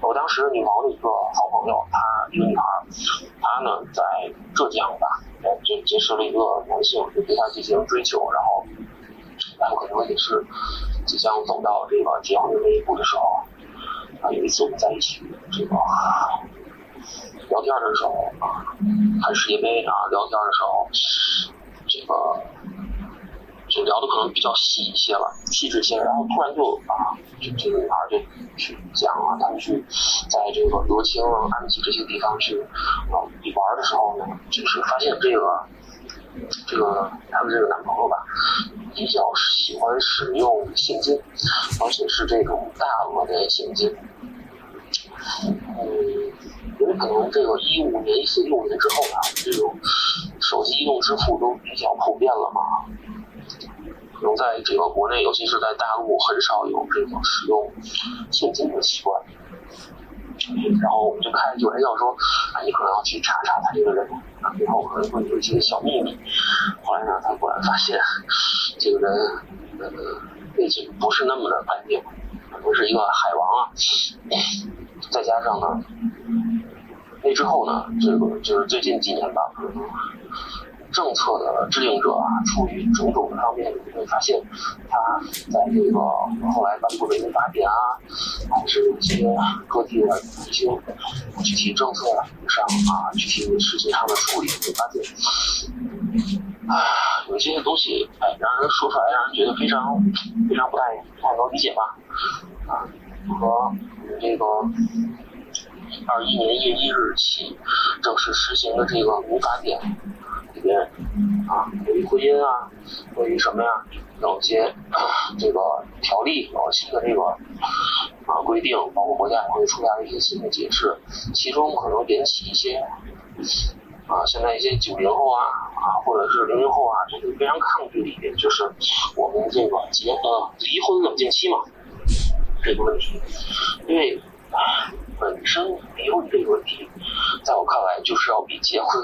我当时女毛的一个好朋友，她一个女孩，她呢在浙江吧，呃，就结识了一个男性，就对她进行追求，然后，然后可能也是即将走到这个结婚的那一步的时候，啊，有一次我们在一起这个。聊天的时候啊，看世界杯啊，聊天的时候，这个就聊的可能比较细一些了，细致些。然后突然就啊，就这个女孩就去讲啊，他们去在这个德清、安吉这些地方去啊玩的时候呢，就是发现这个这个他们这个男朋友吧，比较喜欢使用现金，而且是这种大额的现金。嗯，可能这个一五年、一四、一五年之后呢，这种手机移动支付都比较普遍了嘛。可能在这个国内，尤其是在大陆，很少有这种使用现金的习惯。然后我们就开就玩笑说，啊，你可能要去查查他这个人，啊，背后可能会有一些小秘密。后来呢，他果然发现这个人，呃，背景不是那么的干净，可能是一个海王啊。再加上呢，那之后呢，这个就是最近几年吧，政策的制定者啊，出于种种的方面，你会发现他在这个后来颁布的民法典啊，还是一些各地的一些具体政策上啊，具体事情上的处理，会发现，啊，有些东西，哎，让人说出来，让人觉得非常非常不太不太能理解吧，啊，和这个。二一年一月一日起正式实行的这个民法典里边啊，关于婚姻啊，关于什么呀，有一些这个条例有新的这个啊规定，包括国家也会出台一些新的解释，其中可能引起一些啊现在一些九零后啊啊或者是零零后啊，就是非常抗拒的一点，就是我们这个结呃离婚冷静期嘛这个问题，因为。本身离婚这个问题，在我看来就是要比结婚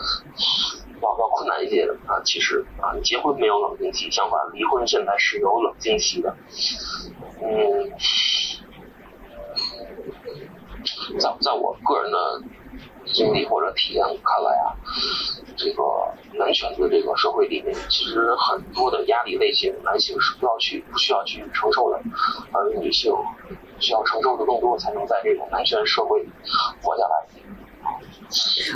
要要困难一些的啊。其实啊，结婚没有冷静期，相反，离婚现在是有冷静期的。嗯，在在我个人的经历或者体验看来啊，这个男权的这个社会里面，其实很多的压力类型，男性是不要去不需要去承受的，而女性需要承受的更多，才能在这种男权社会活下来。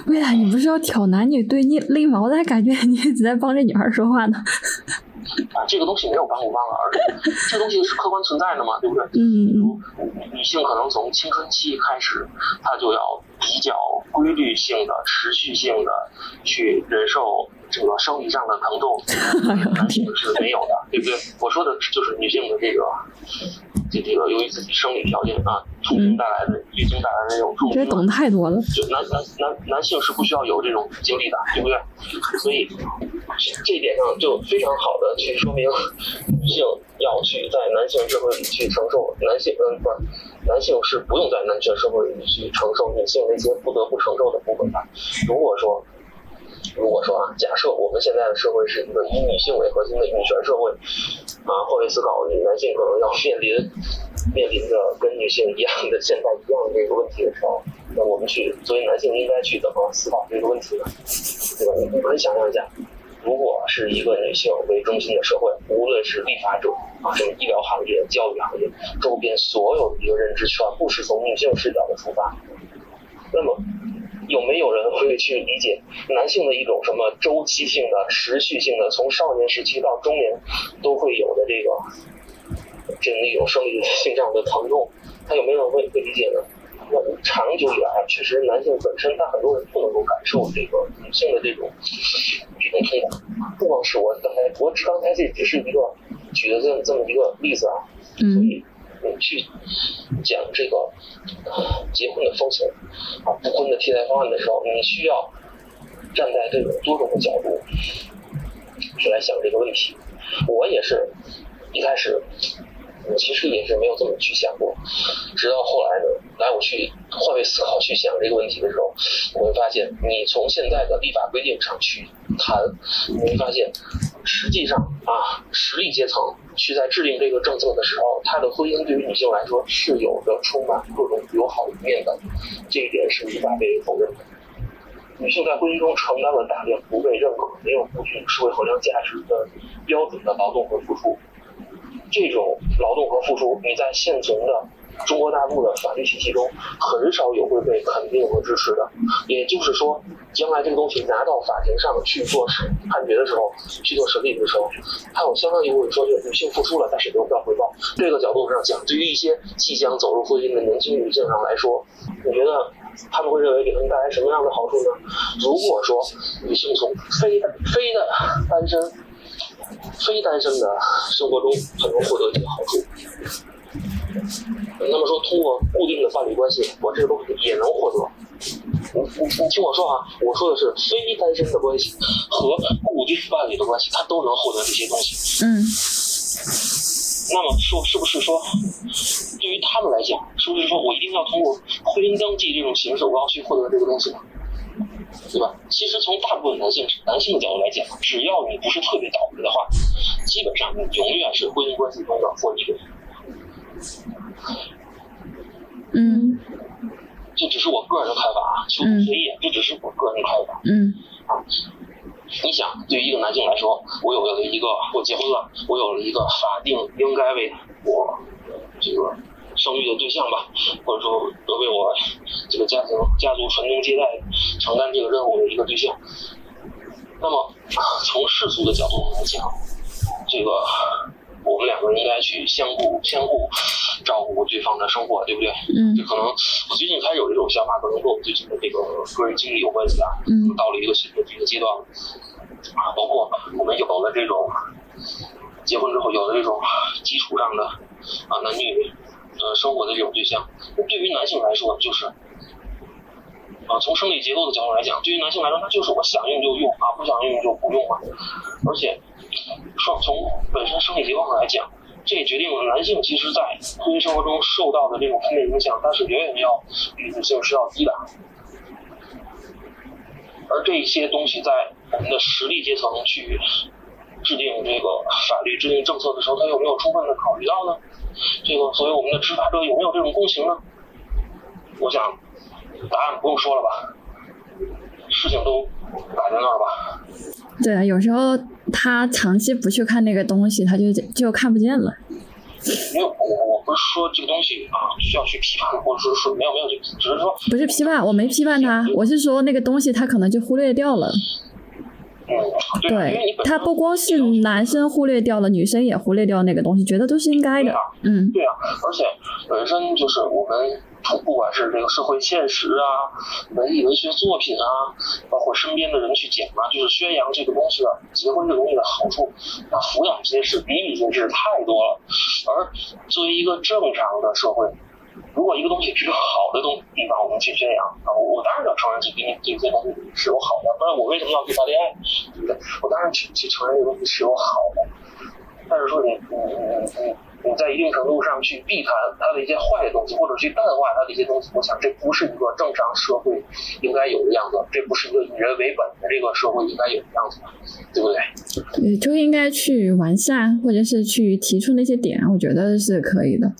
未来你不是要挑男女对立立吗？我咋感觉你一直在帮这女孩说话呢？啊，这个东西没有帮不帮啊，而且这东西是客观存在的嘛，对不对？嗯嗯女性可能从青春期开始，她就要比较规律性的、持续性的去忍受这个生理上的疼痛，男性是没有的，对不对？我说的就是女性的这个，这这个由于自己生理条件啊，痛经带来的、月经带来的这种痛经啊，你这懂太多了。就男男男男性是不需要有这种经历的，对不对？所以这一点上就非常好的去说明女性要去在男性社会里去承受男性嗯不是男性是不用在男权社会里去承受女性那些不得不承受的部分的。如果说如果说啊，假设我们现在的社会是一个以女性为核心的女权社会，啊，换位思考，女男性可能要面临面临着跟女性一样的现在一样的这个问题的时候，那我们去作为男性应该去怎么思考这个问题呢？对吧？你可以想象一下，如果是一个女性为中心的社会，无论是立法者啊，什么医疗行业、教育行业，周边所有的一个认知全部是从女性视角的出发，那么。有没有人会去理解男性的一种什么周期性的、持续性的，从少年时期到中年都会有的这个这样的一种生理性上的疼痛？他有没有人会会理解呢？那长久以来，确实男性本身，他很多人不能够感受这个女性的这种这种痛苦。不光是我刚才，我只刚才这只是一个举的这么这么一个例子啊，所以。你去讲这个结婚的风险啊，不婚的替代方案的时候，你需要站在这种多种的角度去来想这个问题。我也是一开始，我其实也是没有这么去想过，直到后来呢，来我去换位思考去想这个问题的时候，我会发现，你从现在的立法规定上去谈，你会发现。实际上啊，实力阶层去在制定这个政策的时候，他的婚姻对于女性来说是有着充满各种友好一面的，这一点是无法被否认的。女性在婚姻中承担了大量不被认可、没有不具社会衡量价值的标准的劳动和付出，这种劳动和付出，你在现存的。中国大陆的法律体系中很少有会被肯定和支持的，也就是说，将来这个东西拿到法庭上去做判决的时候，去做审理的时候，还有相当一部分说，就女性付出了，但是得不到回报。这个角度上讲，对于一些即将走入婚姻的年轻女性上来说，你觉得他们会认为给他们带来什么样的好处呢？如果说女性从非非的单身、非单身的生活中，可能获得一些好处。那么说，通过固定的伴侣关系，我这个东西也能获得。你你你听我说啊，我说的是非单身的关系和固定伴侣的关系，他都能获得这些东西。嗯。那么说，是不是说，对于他们来讲，是不是说我一定要通过婚姻登记这种形式，我要去获得这个东西呢？对吧？其实从大部分男性男性的角度来讲，只要你不是特别倒霉的话，基本上你永远是婚姻关系中的获益者。嗯，这只是我个人的看法啊，求同随意，这只是我个人的看法。嗯，啊，你想，对于一个男性来说，我有了一个，我结婚了，我有了一个法定应该为我这个生育的对象吧，或者说为我这个家庭家族传宗接代承担这个任务的一个对象，那么从世俗的角度来讲，这个。我们两个人应该去相互相互照顾对方的生活，对不对？嗯。这可能我最近开始有这种想法，可能跟我最近的这个个人经历有关系啊。嗯。到了一个新的这个阶段啊，包括我们有了这种结婚之后有了这种基础上的啊男女呃生活的这种对象，那对于男性来说就是啊从生理结构的角度来讲，对于男性来说那就是我想用就用啊，不想用就不用嘛，而且。说从本身生理结构上来讲，这也决定了男性其实，在婚姻生活中受到的这种负面影响，它是远远要比女性是要低的。而这些东西在我们的实力阶层去制定这个法律、制定政策的时候，他有没有充分的考虑到呢？这个作为我们的执法者有没有这种共情呢？我想答案不用说了吧，事情都摆在那儿吧。对啊，有时候他长期不去看那个东西，他就就看不见了。没有我我不是说这个东西啊需要去批判，或者说说没有没有，只是说不是批判，我没批判他，我是说那个东西他可能就忽略掉了。嗯，对他不光是男生忽略掉了，女生也忽略掉那个东西，觉得都是应该的。嗯，对啊，而且本身就是我们不管是这个社会现实啊、文艺文学作品啊，包括身边的人去讲啊，就是宣扬这个东西的结婚这个东西的好处，那，抚养这些事比比皆是，太多了。而作为一个正常的社会，如果一个东西只有好的东地方我们去宣扬啊，我当然要承认这给你这些东西是有好的，不然我为什么要去谈恋爱，对不对？我当然去去承认这个东西是有好的，但是说你你你你你在一定程度上去避谈它的一些坏的东西，或者去淡化它的一些东西，我想这不是一个正常社会应该有的样子，这不是一个以人为本的这个社会应该有的样子，对不对？对，就应该去完善，或者是去提出那些点，我觉得是可以的。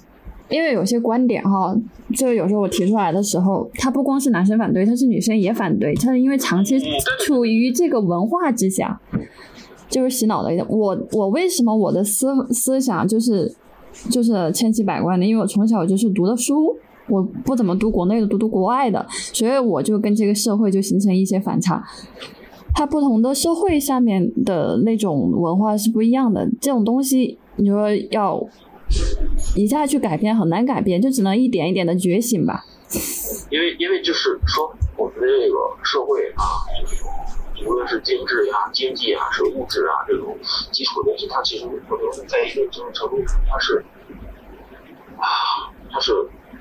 因为有些观点哈，就有时候我提出来的时候，他不光是男生反对，他是女生也反对，他是因为长期处于这个文化之下，就是洗脑的。我我为什么我的思思想就是就是千奇百怪的？因为我从小就是读的书，我不怎么读国内的，读读国外的，所以我就跟这个社会就形成一些反差。它不同的社会下面的那种文化是不一样的，这种东西你说要一下去改变很难改变，就只能一点一点的觉醒吧。因为因为就是说我们的这个社会啊，就是无论是经济呀、经济啊、是物质啊这种基础的东西，它其实可能在一定程度上它是啊，它是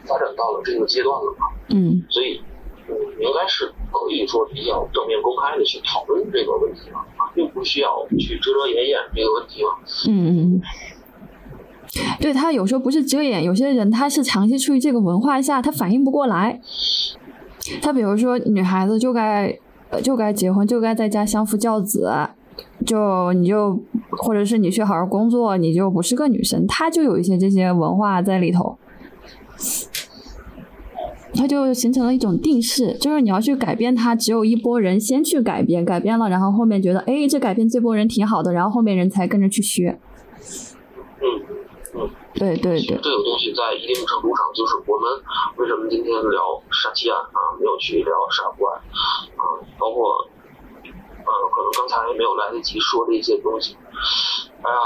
发展到了这个阶段了嘛，嗯所以嗯，应该是可以说比较正面公开的去讨论这个问题了，啊，并不需要去遮遮掩掩这个问题嘛。嗯嗯嗯。对他有时候不是遮掩，有些人他是长期处于这个文化下，他反应不过来。他比如说女孩子就该就该结婚，就该在家相夫教子，就你就或者是你去好好工作，你就不是个女生，他就有一些这些文化在里头。他就形成了一种定势，就是你要去改变他，只有一波人先去改变，改变了，然后后面觉得，哎，这改变这波人挺好的，然后后面人才跟着去学。嗯。对对对，这个东西在一定程度上，就是我们为什么今天聊杀妻案啊，没有去聊杀夫案啊，包括呃，可能刚才没有来得及说的一些东西。哎呀，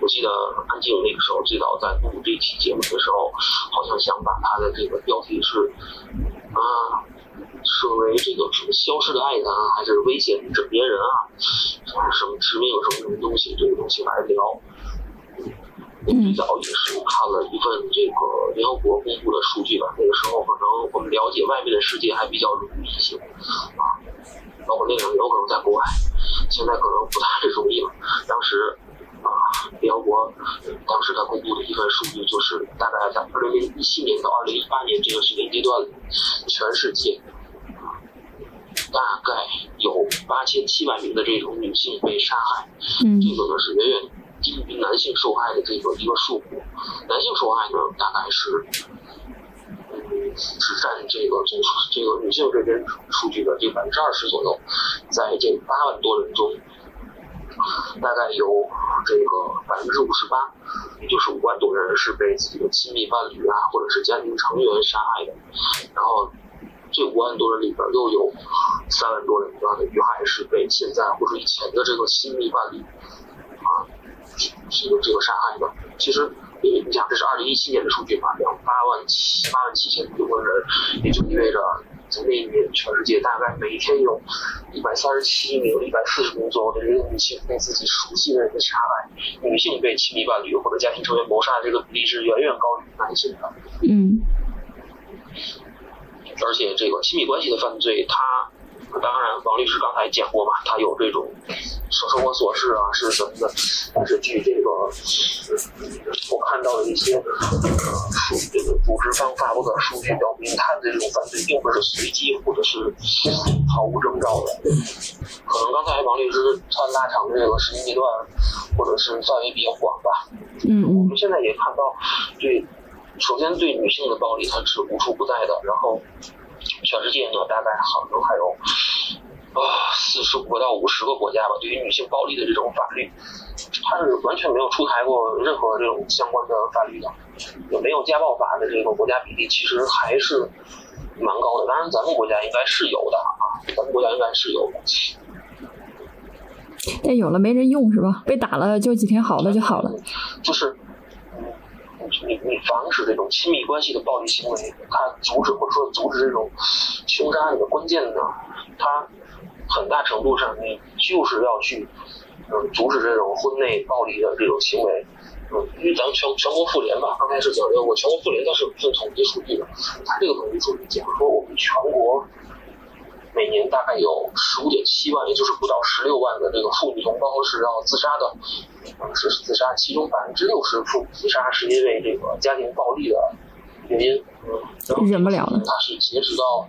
我记得安静那个时候最早在录这期节目的时候，好像想把他的这个标题是啊，设为这个什么消失的爱人啊，还是危险枕边人啊，什么什么致命什么什么东西，这个东西来聊。最早也是看了一份这个联合国公布的数据吧，那个时候可能我们了解外面的世界还比较容易一些啊，包括那个有可能在国外，现在可能不太 (laughs) 容易了。当时啊，联合国当时他公布的一份数据就是，大概在二零一七年到二零一八年这个时间阶段，全世界啊大概有八千七百名的这种女性被杀害，嗯这个呢是远远低于男性受害的这个一个数目，男性受害呢大概是，嗯，只占这个总数这个女性这边数据的这百分之二十左右，在这八万多人中，大概有这个百分之五十八，就是五万多人是被自己的亲密伴侣啊或者是家庭成员杀害的，然后这五万多人里边又有三万多人的女孩是被现在或者以前的这个亲密伴侣啊。这个这个杀害的，其实你你想，这是二零一七年的数据嘛，两八万七八万七千多人，也就意味着在那一年全世界大概每天有一百三十七名、一百四十名左右的这个女性被自己熟悉的人杀害，女性被亲密伴侣或者家庭成员谋杀的这个比例是远远高于男性的。嗯而且这个亲密关系的犯罪，它当然，王律师刚才讲过嘛，他有这种生生活琐事啊，是什么的。但是据这个我看到的一些数这个组织方发布的数据表明，他的这种犯罪并不是随机或者是毫无征兆的。可能刚才王律师他拉长的这个时间阶段，或者是范围比较广吧。嗯嗯我们现在也看到，对，首先对女性的暴力它是无处不在的，然后全世界呢大概好像还有啊四十五个到五十个国家吧，对于女性暴力的这种法律，它是完全没有出台过任何这种相关的法律的，也没有家暴法的这个国家比例其实还是蛮高的。当然，咱们国家应该是有的啊，咱们国家应该是有的。但有了没人用是吧？被打了就几天好了就好了。就是，嗯，你你防止这种亲密关系的暴力行为，它阻止或者说阻止这种凶杀案的关键呢，它很大程度上你就是要去，嗯，阻止这种婚内暴力的这种行为。嗯，因为咱们全全国妇联吧，刚开始讲这个，我全国妇联它是有统计数据的，它这个统计数据讲说我们全国每年大概有十五点七万，也就是不到十六万的这个妇女同胞是要自杀的，嗯，是自杀，其中百分之六十妇女自杀是因为这个家庭暴力的原因，嗯，忍不了了它是截止到，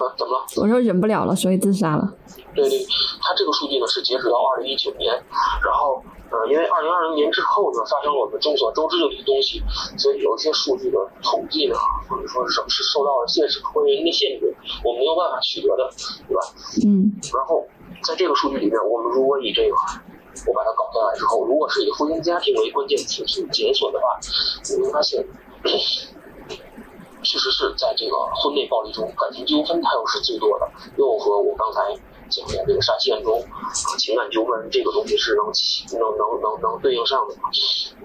呃，怎么了？我说忍不了了，所以自杀了。对对，他这个数据呢是截止到二零一九年，然后呃，因为二零二零年之后呢发生了我们众所周知的一个东西，所以有一些数据的统计呢，或者说是受到了现实客观原因的限制，我们没有办法取得的，对吧？嗯然后在这个数据里面，我们如果以这个我把它搞下来之后，如果是以婚姻家庭为关键词去检索的话，你会发现。确实是在这个婚内暴力中，感情纠纷它又是最多的，又和我刚才讲的这个杀妻案中情感纠纷这个东西是能起能能能能对应上的。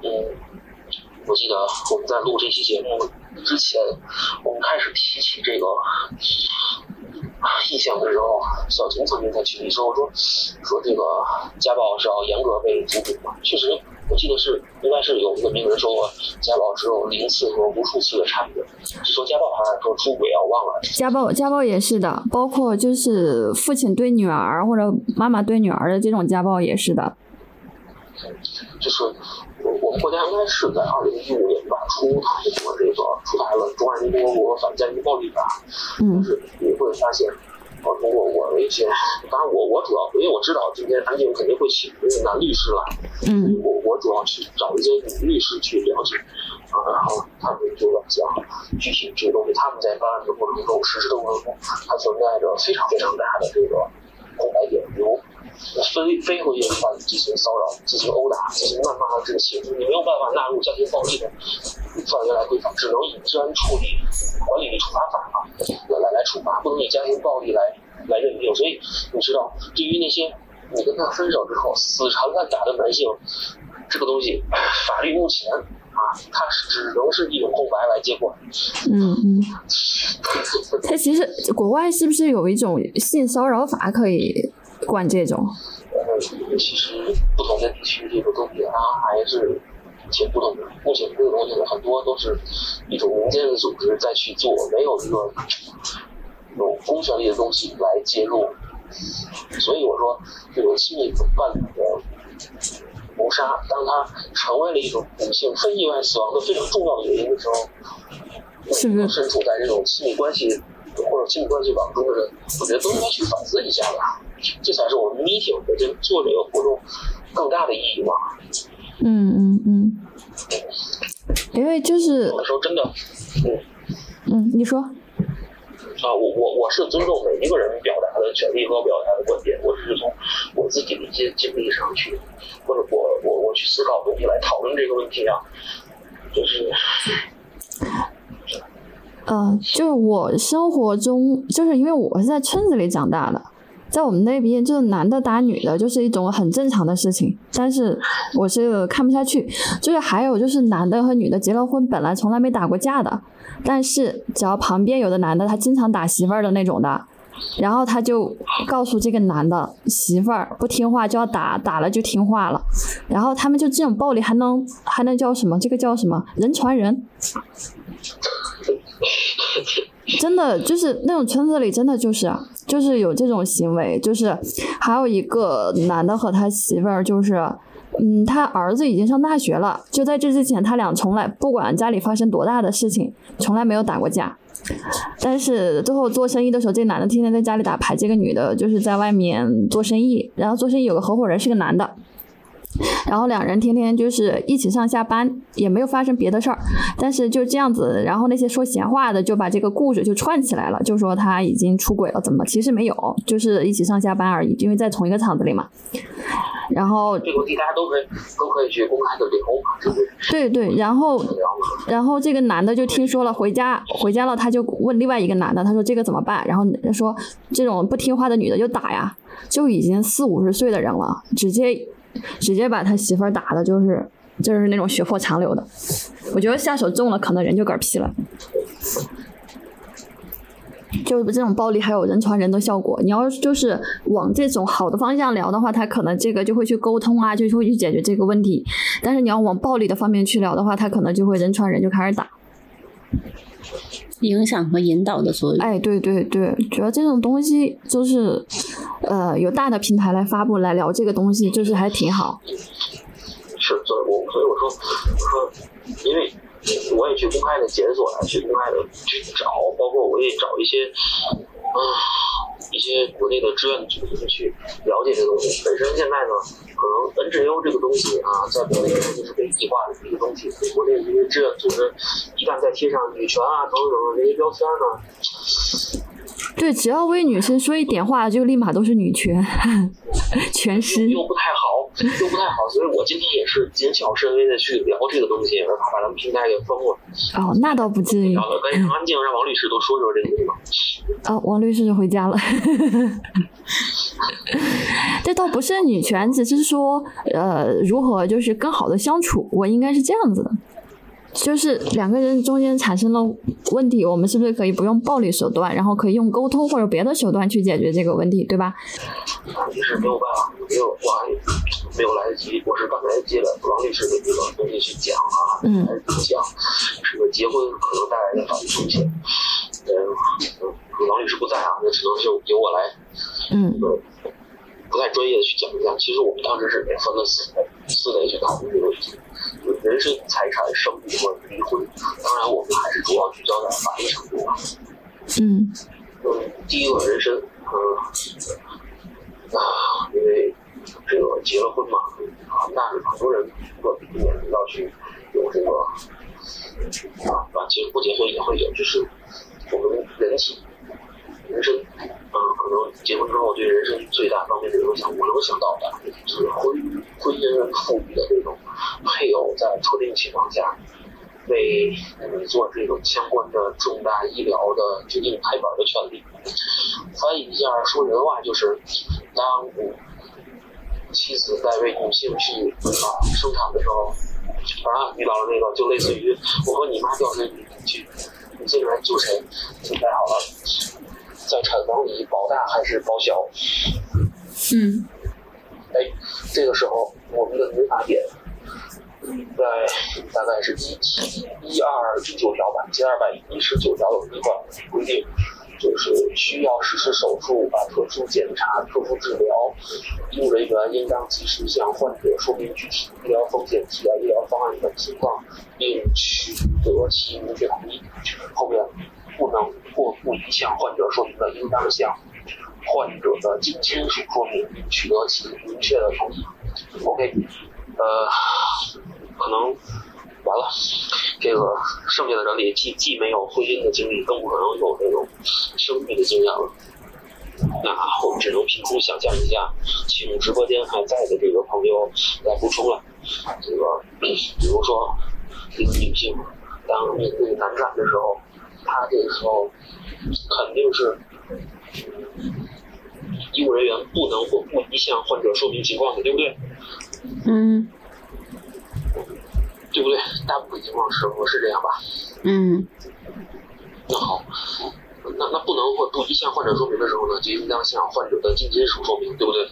嗯，我记得我们在录这期节目之前，我们开始提起这个印象的时候，小晴曾经在群里说说说这个家暴是要严格被阻止的。确实，我记得是应该是有一个名人说过，家暴只有零次和无数次的差别。是说家暴还是说出轨啊？我忘了。家暴家暴也是的，包括就是父亲对女儿或者妈妈对女儿的这种家暴也是的。就是我我们国家应该是在二零一五年吧出台过这个出台了《中华人民共和国反家庭暴力法》，嗯就是你会发现，呃，通过我的一些，当然我我主要因为我知道今天安静肯定会请那个男律师来，嗯。我我主要去找一些女律师去了解，啊，然后他们就要讲具体这个东西，他们在办案的过程中、实施的过程中，它存在着非常非常大的这个空白点，比如非非婚姻话语进行骚扰、进行殴打、进行谩骂的这个行为，你没有办法纳入家庭暴力的范围来规范，只能以治安处理管理处罚法啊来来来处罚，不能以家庭暴力来来认定。所以你知道，对于那些你跟他分手之后死缠烂打的男性，这个东西法律目前啊，它是只能是一种空白来接管。嗯嗯，(laughs) 它其实国外是不是有一种性骚扰法可以管这种？呃，其实不同的地区这个东西它还是挺不同的。目前这个东西呢，很多都是一种民间的组织在去做，没有一个有公权力的东西来介入。所以我说，这种亲密伴侣的谋杀，当它成为了一种女性非意外死亡的非常重要的原因的时候，是不是身处在这种亲密关系或者亲密关系网中的人，我觉得都应该去反思一下吧。这才是我们 meeting 做这个活动更大的意义吧。嗯嗯嗯，因为就是有的时候真的，嗯。嗯，你说，啊，我我我是尊重每一个人表达的权利和表达的观点，我只是从我自己的一些经历上去，或者我我我去思考问题来讨论这个问题啊，就是呃，就是我生活中，就是因为我是在村子里长大的，在我们那边，就是男的打女的，就是一种很正常的事情。但是我是看不下去，就是还有就是男的和女的结了婚，本来从来没打过架的，但是只要旁边有的男的他经常打媳妇儿的那种的，然后他就告诉这个男的媳妇儿不听话就要打，打了就听话了，然后他们就这种暴力还能还能叫什么？这个叫什么？人传人。真的就是那种村子里，真的就是就是有这种行为，就是还有一个男的和他媳妇儿，就是，嗯，他儿子已经上大学了，就在这之前，他俩从来不管家里发生多大的事情，从来没有打过架。但是最后做生意的时候，这男的天天在家里打牌，这个女的就是在外面做生意，然后做生意有个合伙人是个男的。然后两人天天就是一起上下班，也没有发生别的事儿，但是就这样子，然后那些说闲话的就把这个故事就串起来了，就说他已经出轨了，怎么？其实没有，就是一起上下班而已，因为在同一个厂子里嘛。然后这个问题大家都可以都可以去公开的聊嘛？对对，然后。然后这个男的就听说了，回家回家了，他就问另外一个男的，他说这个怎么办？然后说这种不听话的女的就打呀，就已经四五十岁的人了，直接直接把他媳妇儿打的，就是就是那种血泊长流的。我觉得下手重了，可能人就嗝屁了。就是这种暴力还有人传人的效果。你要就是往这种好的方向聊的话，他可能这个就会去沟通啊，就会去解决这个问题。但是你要往暴力的方面去聊的话，他可能就会人传人就开始打。影响和引导的作用。哎，对对对，主要这种东西就是，呃，有大的平台来发布来聊这个东西，就是还挺好。是，所以我所以我说我说，因为我也去公开的检索来去公开的去找，包括我也找一些啊、一些国内的志愿组织去了解这个东西。本身现在呢，可能 NGO 这个东西啊，在国内就是被异化的一个东西。国内这些志愿组织一旦再贴上女权啊等等这些标签呢，对，只要为女生说一点话，就立马都是女权，(laughs) 全尸。又不太好，又不太好，所以我今天也是谨小慎微的去聊这个东西，而怕把咱们平台给封了。哦，那倒不至于。然后赶紧安静，让王律师多说说这个地方。哦，王律师回家了。(laughs) 这倒不是女权，只是说，呃，如何就是更好的相处，我应该是这样子的。就是两个人中间产生了问题，我们是不是可以不用暴力手段，然后可以用沟通或者别的手段去解决这个问题，对吧？也是没有办法，没有话也没有来得及，我是刚才接了王律师的这个东西去讲啊，嗯讲这个结婚可能带来的法律风险。嗯，嗯王律师不在啊，那只能就由我来嗯呃不太专业的去讲一下。其实我们当时是分了四类四类去讨论这个问题，就是人身、财产、生育和离婚。当然，我们还是主要聚焦在法律程度啊。嗯嗯，第一个人身，嗯啊，因为这个结了婚嘛，啊，那是很多人会避免要去有这个啊，啊，结不结婚也会有，就是我们人体人生，嗯，可能结婚之后对人生最大方面的影响，我能想到的就是婚婚姻赋予的这种配偶在特定情况下为你做这种相关的重大医疗的决定拍板的权利。翻译一下说人话就是，当妻子在为女性去啊生产的时候，啊遇到了那个就类似于我和你妈掉水里去，你进来救谁？准备好了，在产房里保大还是保小？嗯哎，这个时候我们的民法典在大概是一七一二一九条吧，第二百一十九条有一个规定，就是需要实施手术啊、特殊检查、特殊治疗，医务人员应当及时向患者说明具体医疗风险、替代医疗方案等情况，并取得其明确同意。后面不能或不宜向患者说明的，应当向患者的近亲属说明，取得其明确的同意。OK，呃，可能完了，这个剩下的人里既既没有婚姻的经历，更不可能有这种生育的经验了。那我们只能凭空想象一下，请直播间还在的这个朋友来补充了。这个，比如说，一个女性当面对难产的时候，她这个时候肯定是医务人员不能或不宜向患者说明情况的，对不对？嗯对不对？大部分情况是我是这样吧？嗯那好，那那不能或不宜向患者说明的时候呢，就应当向患者的近亲属说明，对不对？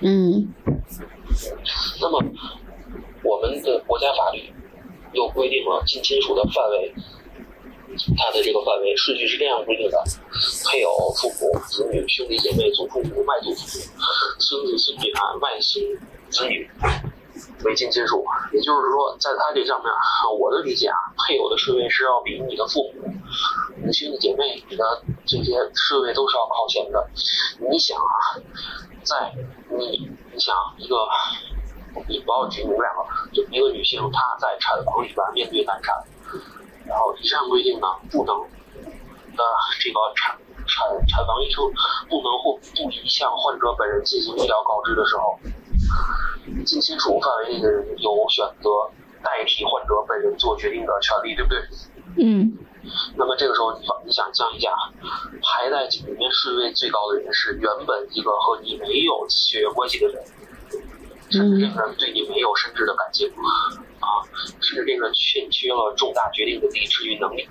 嗯那么我们的国家法律又规定了近亲属的范围，它的这个范围顺序是这样规定的：配偶、父母、子女、兄弟姐妹、祖父母、外祖父母、孙子孙女啊、外孙子女为近亲属。也就是说，在他这上面，我的理解啊，配偶的顺位是要比你的父母、你的兄弟姐妹、你的这些顺位都是要靠前的。你想啊，在你你想一个，你不要举你们两个，就一个女性她在产房里边面对难产，然后以上规定呢不能呃这个产产产房医生不能或不宜向患者本人进行医疗告知的时候，近亲属范围内的人有选择代替患者本人做决定的权利，对不对？嗯。那么这个时候，你想你想象一下，排在里面顺位最高的人是原本一个和你没有血缘关系的人，甚至这个人对你没有深挚的感情啊，甚至这个欠缺了重大决定的理智与能力。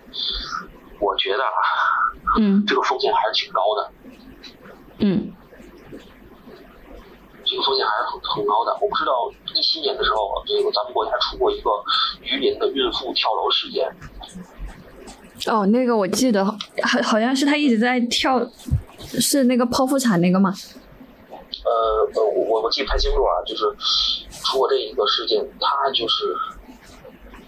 我觉得啊，嗯这个风险还是挺高的，嗯这个风险还是很很高的。我不知道一七年的时候，这个咱们国家出过一个榆林的孕妇跳楼事件，哦，那个我记得好好像是她一直在跳，是那个剖腹产那个吗？呃呃，我我我记不太清楚啊，就是出过这一个事件，他就是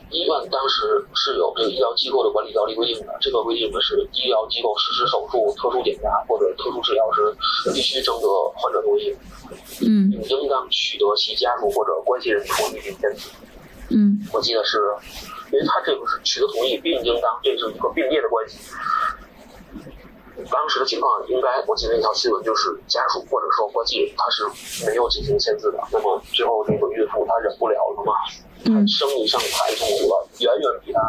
医院当时是有这个医疗机构的管理条例规定的，这个规定的是医疗机构实施手术、特殊检查或者特殊治疗时，必须征得患者同意，嗯并应当取得其家属或者关系人同意并签字。嗯我记得是，因为他这个是取得同意并应当，这是一个并列的关系。当时的情况应该，我记得那条新闻就是家属或者说关系人他是没有进行签字的。那么最后那个孕妇她忍不了了嘛，嗯生理上太痛苦了，远远比她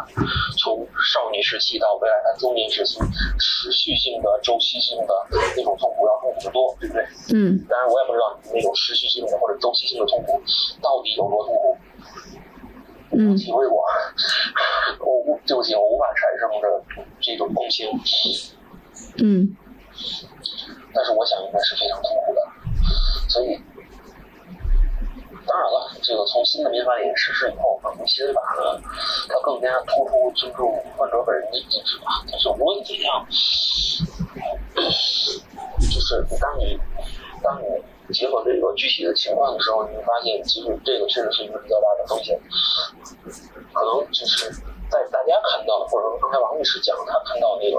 从少女时期到未来她中年时期持续性的、周期性的那种痛苦要痛苦得多，对不对？嗯当然我也不知道那种持续性的或者周期性的痛苦到底有多痛苦。嗯体会过，我无对不起，我无法产生的这种共情，嗯但是我想应该是非常痛苦的，所以，当然了，这个从新的民法典实施以后，可能新法呢，它更加突出尊重患者本人的意志吧。但是无论怎样，就是当你当你结合这个具体的情况的时候，你会发现，其实这个确实是一个比较大的风险。可能就是在大家看到的，或者说刚才王律师讲他看到那个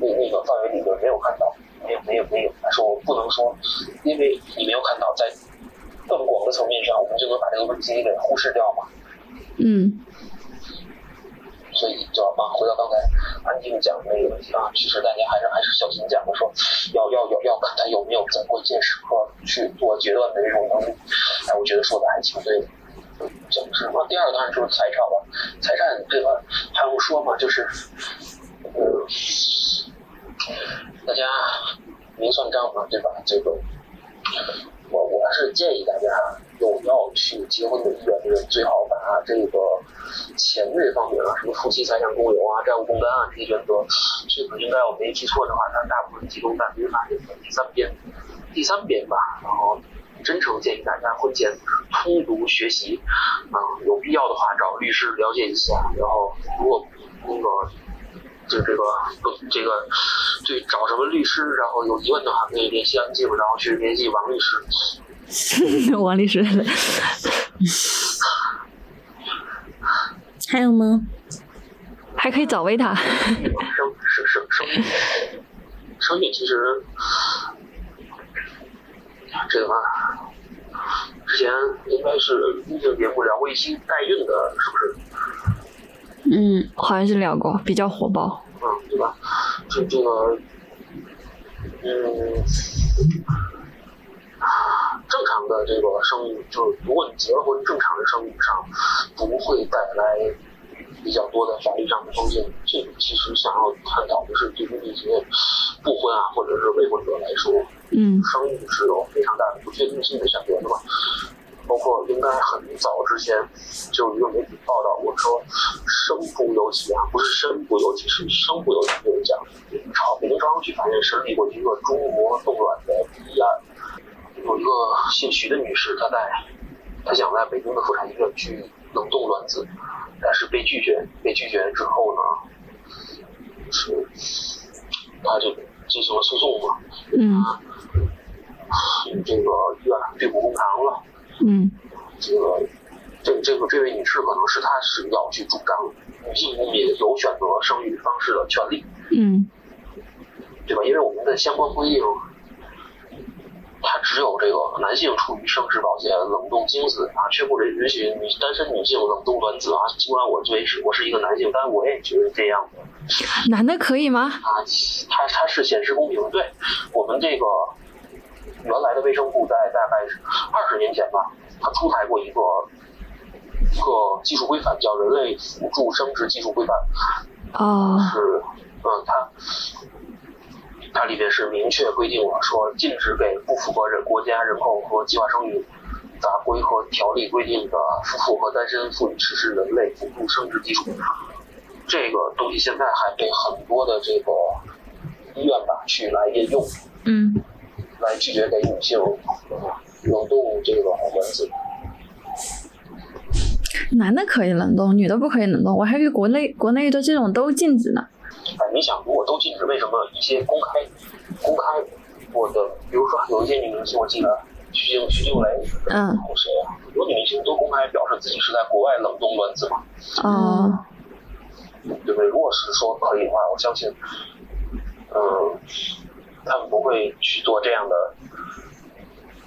那那个范围里边没有看到，没有没有没有，但是我不能说，因为你没有看到，在更广的层面上，我们就能把这个问题给忽视掉嘛。嗯所以就要啊，回到刚才安静讲的那个问题啊，其实大家还是还是小心讲的说，要要要要看他有没有在关键时刻去做决断的这种能力。哎，我觉得说的还挺对的。讲什么？第二个当然就是财产了，财产这个还用说吗？就是，呃，大家明算账嘛，对吧？这个，我我是建议大家有要去结婚的意愿的人，最好把这个钱这方面啊，什么夫妻财产共有啊、债务共担啊这些原则，这个应该我没记错的话，它大部分集中在民法这个第三编，第三编吧。然后真诚建议大家婚前通读学习，嗯，有必要的话找律师了解一下。然后如果那个就这个不这个对找什么律师，然后有疑问的话，可以联系安静，然后去联系王律师。(laughs) 王律师，(laughs) 还有吗？还可以找维塔。生生生生育，生育其实这个啊，之前应该是医生节目聊过一期代孕的，是不是？嗯好像是聊过，比较火爆。嗯，对吧？这这个，嗯，正常的这个生育，就是如果你结了婚，正常的生育上不会带来比较多的法律上的风险。这个其实想要探讨的是，对于那些不婚啊或者是未婚者来说，嗯生育是有非常大的不确定性的选择的嘛。包括应该很早之前就有一个媒体报道过说，生不由己啊，不是身不由己，是生不由己这个讲。朝北京朝阳区法院审理过一个中国冻卵的第一案，有一个姓徐的女士，她在她想在北京的妇产医院去冷冻卵子，但是被拒绝，被拒绝之后呢，是她就进行了诉讼嘛，嗯这个医院对簿公堂了。嗯这个这这个这位女士可能是她是要去主张女性公民有选择生育方式的权利，嗯对吧？因为我们的相关规定，它只有这个男性处于生殖保健冷冻精子啊，却不允许女单身女性冷冻卵子啊。尽管我作为是我是一个男性，但我也觉得这样的男的可以吗？啊，它它是显示公平。对我们这个原来的卫生部在大概是二十年前吧，它出台过一个一个技术规范，叫《人类辅助生殖技术规范》。哦是，嗯，它它里面是明确规定了，说禁止给不符合人国家人口和计划生育法规和条例规定的夫妇和单身妇女实施人类辅助生殖技术。这个东西现在还被很多的这个医院吧去来应用，嗯来拒绝给女性呃冷冻这个卵子。男的可以冷冻，女的不可以冷冻。我还以为国内国内的这种都禁止呢。哎，你想，如果都禁止，为什么一些公开公开过的，比如说有一些女明星，我记得徐静徐静蕾，嗯还有谁啊？很多女明星都公开表示自己是在国外冷冻卵子嘛，哦对不对？如果是说可以的话，我相信，嗯，他们不会去做这样的，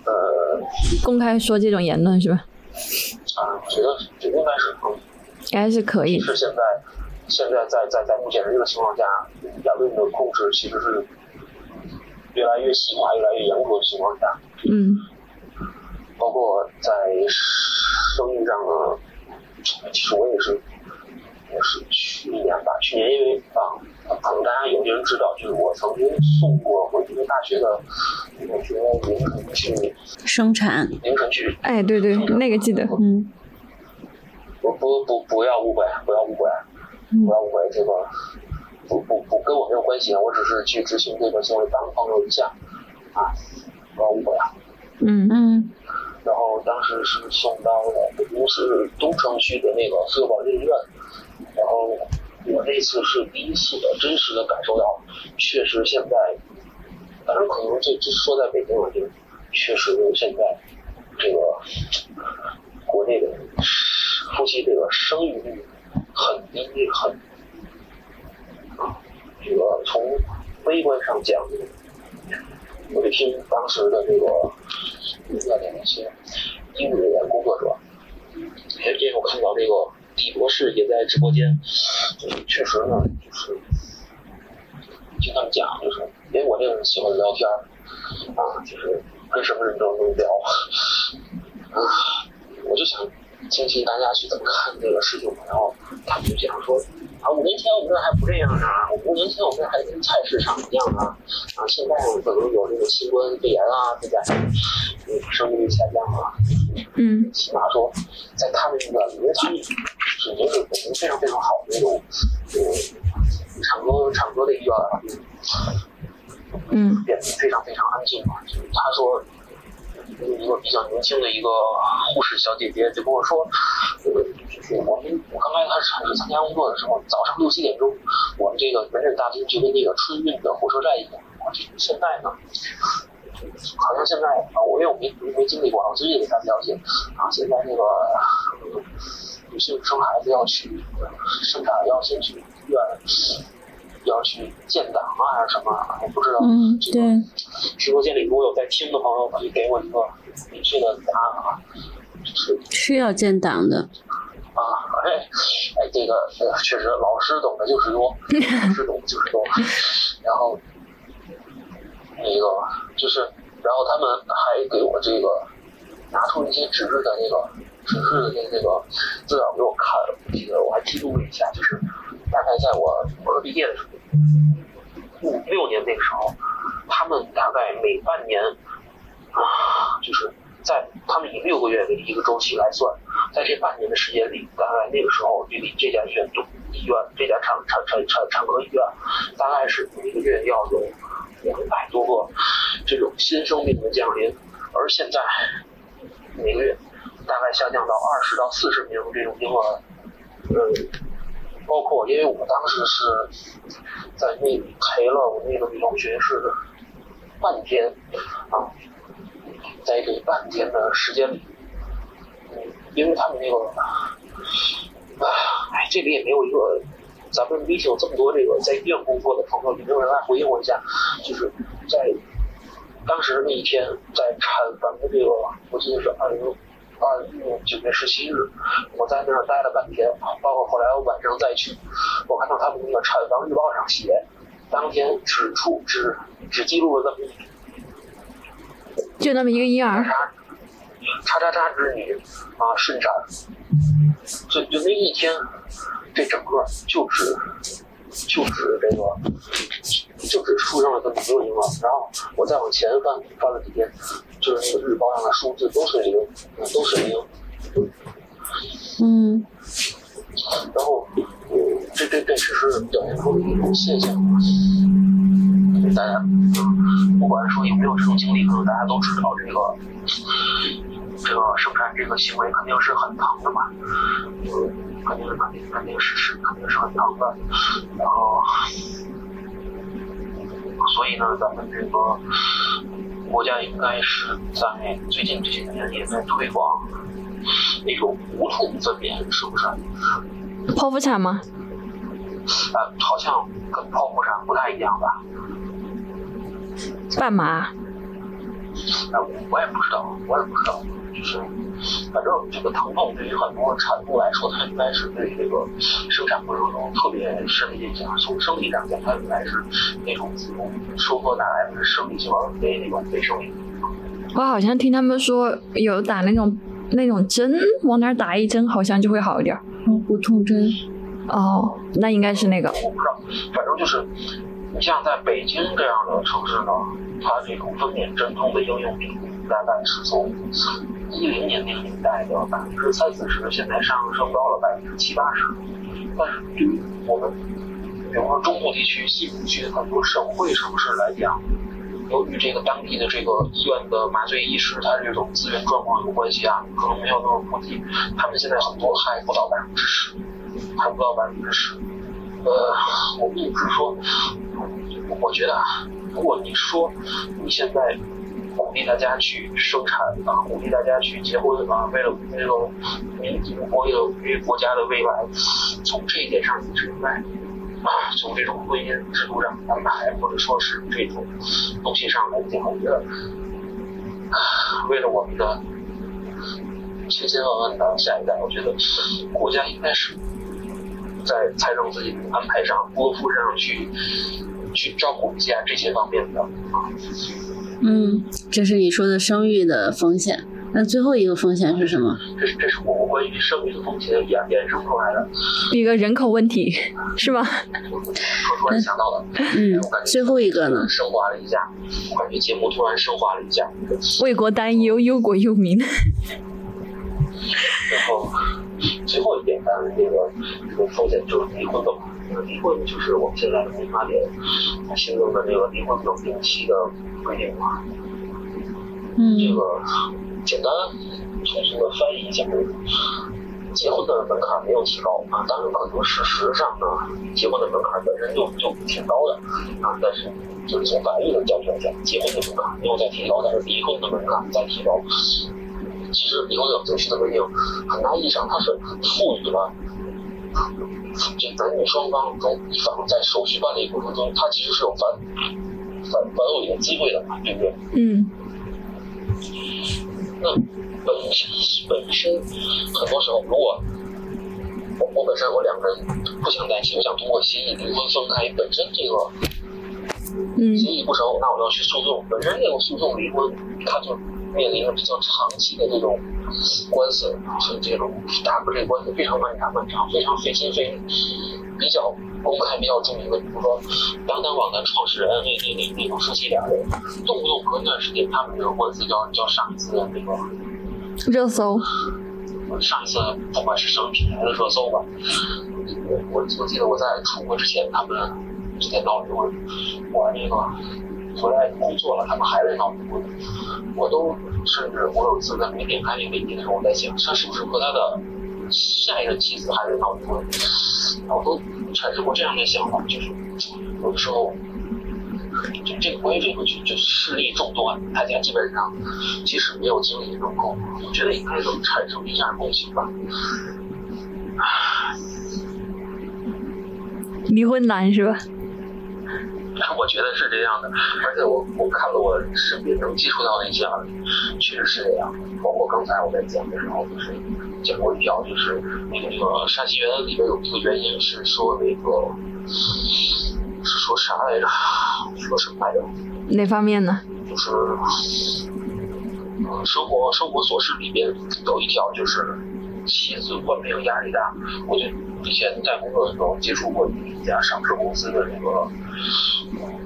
呃，公开说这种言论是吧？啊，我觉得这应该是可以。应该是可以。是现在现在在在在目前的这个情况下，言论的控制其实是越来越细化、越来越严格的情况下，嗯包括在生意上呢，其实我也是，也是去年吧，去年因为啊，可能大家有些人知道，就是我曾经送过我一个大学的同学凌晨去生产，凌晨去，哎，对对，那个记得。嗯不不不不要误会，不要误会，不要误会，这个不不不跟我没有关系啊，我只是去执行这个行为帮朋友一下啊，不要误会啊。嗯嗯然后当时是送到了北京市东城区的那个妇幼保健医院，然后我那次是第一次的真实的感受到，确实现在，当然可能这这说在北京啊，这个确实现在这个国内的夫妻这个生育率很低很，啊，这个从微观上讲，我就听当时的这个医院的那些医务人员工作者，前天我看到这个李博士也在直播间，就是确实呢，就是听他们讲，就是因为我这个人喜欢聊天啊，就是跟什么人都能聊。(laughs) 啊，我就想听听大家去怎么看这个事情嘛，然后他们就讲说。啊，五年前我们这还不这样呢，五年前我们这还跟菜市场一样啊，啊，现在可能有这个新冠肺炎啊，再加上嗯生育率下降啊，嗯起码说在他们那个因为他们是已经是北京非常非常好的那种，嗯，产科产科的医院了，嗯变得非常非常安静嘛。就是他说，一个比较年轻的一个护士小姐姐就跟我说，呃，就是我们我刚来开始参加工作的时候，早上六七点钟，我们这个门诊大厅就跟那个春运的火车站一样。啊，这现在呢，好像现在啊，我因为我没没经历过，我最近给大家了解啊，现在那个、女性生孩子要去生产要先去医院。要去建档啊，还是什么？我不知道。嗯，这个对，直播间里如果有在听的朋友，可以给我一个明确的答案啊。就是需要建档的。啊，哎，哎，这个呃确实，老师懂的就是多，老师懂的就是多。然后那个就是，然后他们还给我这个拿出一些纸质的那个纸质的那那个资料给我看，这个我还记录了一下，就是大概在我本科毕业的时候，五六年那个时候，他们大概每半年啊，就是在他们以六个月为一个周期来算，在这半年的时间里，大概那个时候距离这家医院就医院这家产产产产产科医院，大概是每个月要有两百多个这种新生命的降临，而现在每个月大概下降到二十到四十名这种婴儿，嗯，包括因为我当时是在那里陪了我那个女同学是半天啊，在这半天的时间里，因为他们那个，哎，这里也没有一个，咱们 meeting 有这么多这个在医院工作的朋友，有没有人来回应我一下？就是在当时那一天在产房的这个，我记得是二零。二一年九月十七日，我在那儿待了半天，包括后来我晚上再去，我看到他们那个产房日报上写，当天只出只只记录了那么就那么一个婴儿，叉叉叉之女啊顺产，就就那一天，这整个就只就只这个就只出生了这么一个婴儿，然后我再往前翻翻了几天。就是那个日报上的数字都是零，都是零。嗯。然后，这这这只是表现出的一种现象。大家，不管说有没有这种经历，可能大家都知道这个，这个生产这个行为肯定是很疼的嘛。嗯，肯定是肯定肯定是是肯定是很疼的。然后，所以呢，咱们这个。国家应该是在最近这些年也在推广那种无痛分娩，是不是？剖腹产吗？呃，好像跟剖腹产不太一样吧？干嘛？呃，我也不知道，我也不知道。就是，反正这个疼痛对于很多产妇来说，它应该是对这个生产过程中特别深的影响。从生理上讲，它应该是那种子宫收缩带来的生理性而非那种非生理。我好像听他们说有打那种那种针，往哪打一针好像就会好一点。嗯，无痛针。哦，那应该是那个。我不知道，反正就是，你像在北京这样的城市呢，它这种分娩镇痛的应用比例大概是从。一零年那个年代的百分之三四十，现在上升到了百分之七八十。但是对于我们，比如说中部地区、西部地区很多省会城市来讲，由于这个当地的这个医院的麻醉医师，他这种资源状况有关系啊，可能没有那么普及。他们现在很多还不到百分之十，还不到百分之十。呃，我并不是说，我觉得啊，如果你说你现在。鼓励大家去生产啊，鼓励大家去结婚啊，为了那个民族，为了为国家的未来，从这一点上你是应该啊，从这种婚姻制度上安排，或者说是这种东西上来讲，我觉得，为了我们的千千万万的下一代，我觉得国家应该是在财政资金安排上、拨付上去去照顾一下这些方面的啊。嗯，这是你说的生育的风险。那最后一个风险是什么？这是这是我关于生育的风险衍衍生出来的一个人口问题，是吧？突然想到了，嗯，最后一个呢？升华了一下，我感觉节目突然升华了一下。为国担忧，忧国忧民。然后最后一点，咱们这个这个风险就是离婚的离婚就是我们现在的民法典新增的这个离婚冷静期的规定嘛。嗯。这个简单粗俗的翻译一下，结婚的门槛没有提高啊。但是，可能事实上呢，结婚的门槛本身就就挺高的啊。但是，就是从法律的角度来讲，结婚的门槛没有再提高，但是离婚的门槛在提高。其实，离婚冷静期的规定，很大意义上它是赋予了。这男女双方中一方在手续办理过程中，他其实是有反反反悔的机会的，对不对？嗯。那本身本身很多时候，如果我我本身我两个人不想在一起，我想通过协议离婚分开，本身这个协议不成，那我要去诉讼，本身这个诉讼离婚，他就。面临着比较长期的这种官司，所以这种打过这个官司非常漫长、漫长，非常费心费力。比较公开、比较著名的，比如说当当网的创始人那那那那种夫妻俩人，动不动隔一段时间，他们这个官司就要就要上一次那个热搜。上一次不管是什么品牌的热搜吧，我我我记得我在出国之前，他们之前闹离婚，我那个。回来工作了，他们还在闹离婚，我都甚至我有一次在没点开那个链接的时候，我在想，他是不是和他的下一任妻子还是闹离婚，我都产生过这样的想法，就是有的时候。就这个关于这个就就势力众多，大家基本上即使没有经历这种沟，我觉得应该能产生一下共情吧。离婚难是吧？我觉得是这样的，而且我我看了我身边能接触到的一些案例，确实是这样。包括刚才我在讲的时候，就是讲过一条，就是那个那个沙溪园里边有一个原因是说那个。是说啥来着？说什么来着？哪方面呢？就是，嗯，生活生活琐事里边有一条就是妻子患病压力大。我就以前在工作的时候接触过一家上市公司的那个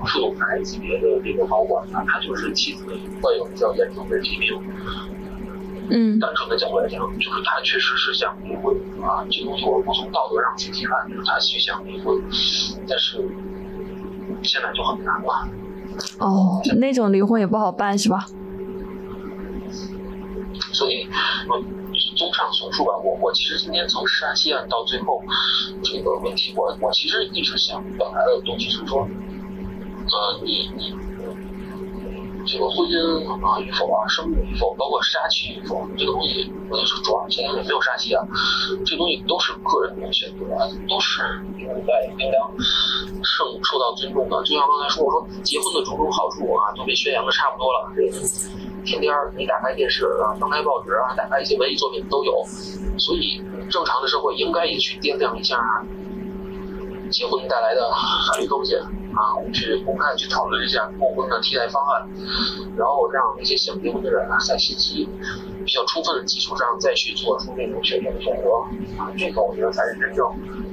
副总裁级别的这个高管，他就是妻子患有比较严重的疾病。嗯，单纯的角度来讲，就是他确实是想离婚啊。这东西我不从道德上去批判，就是他去想离婚，但是。现在就很难了。哦，那种离婚也不好办，是吧？所以，综上所述吧，我我其实今天从杀妻案到最后这个问题，我我其实一直想表达的东西是说，呃，你你。这个婚姻啊与否啊，生育与否，包括杀妻与否，这个东西，我就是主要现在也没有杀妻啊，这东西都是个人的选择，都是应该应当受受到尊重的。就像刚才说，我说结婚的种种好处啊，都被宣扬的差不多了。天天你打开电视啊，翻开报纸啊，打开一些文艺作品都有，所以正常的社会应该也去掂量一下结婚带来的法律风险。啊，我们去公开去讨论一下共婚的替代方案，然后让那些想结婚的人啊，在信息比较充分的基础上，再去做出那种选择的选择。啊，这个我觉得才是真正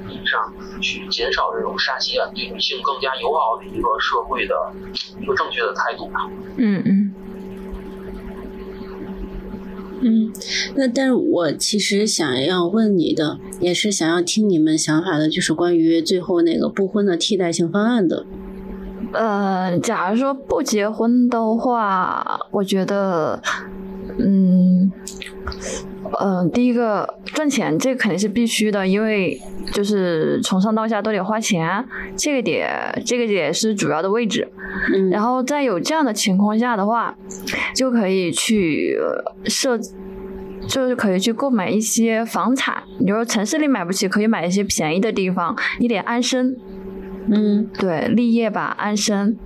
意义上去减少这种杀妻案，对女性更加友好的一个社会的一个正确的态度吧。嗯嗯。嗯，那但是我其实想要问你的，也是想要听你们想法的，就是关于最后那个不婚的替代性方案的。呃，假如说不结婚的话，我觉得，嗯，嗯，第一个赚钱，这个肯定是必须的，因为就是从上到下都得花钱，这个点，这个也是主要的位置。嗯，然后在有这样的情况下的话，就可以去设，就是可以去购买一些房产。你说城市里买不起，可以买一些便宜的地方，你得安身。嗯，对，立业吧，安身。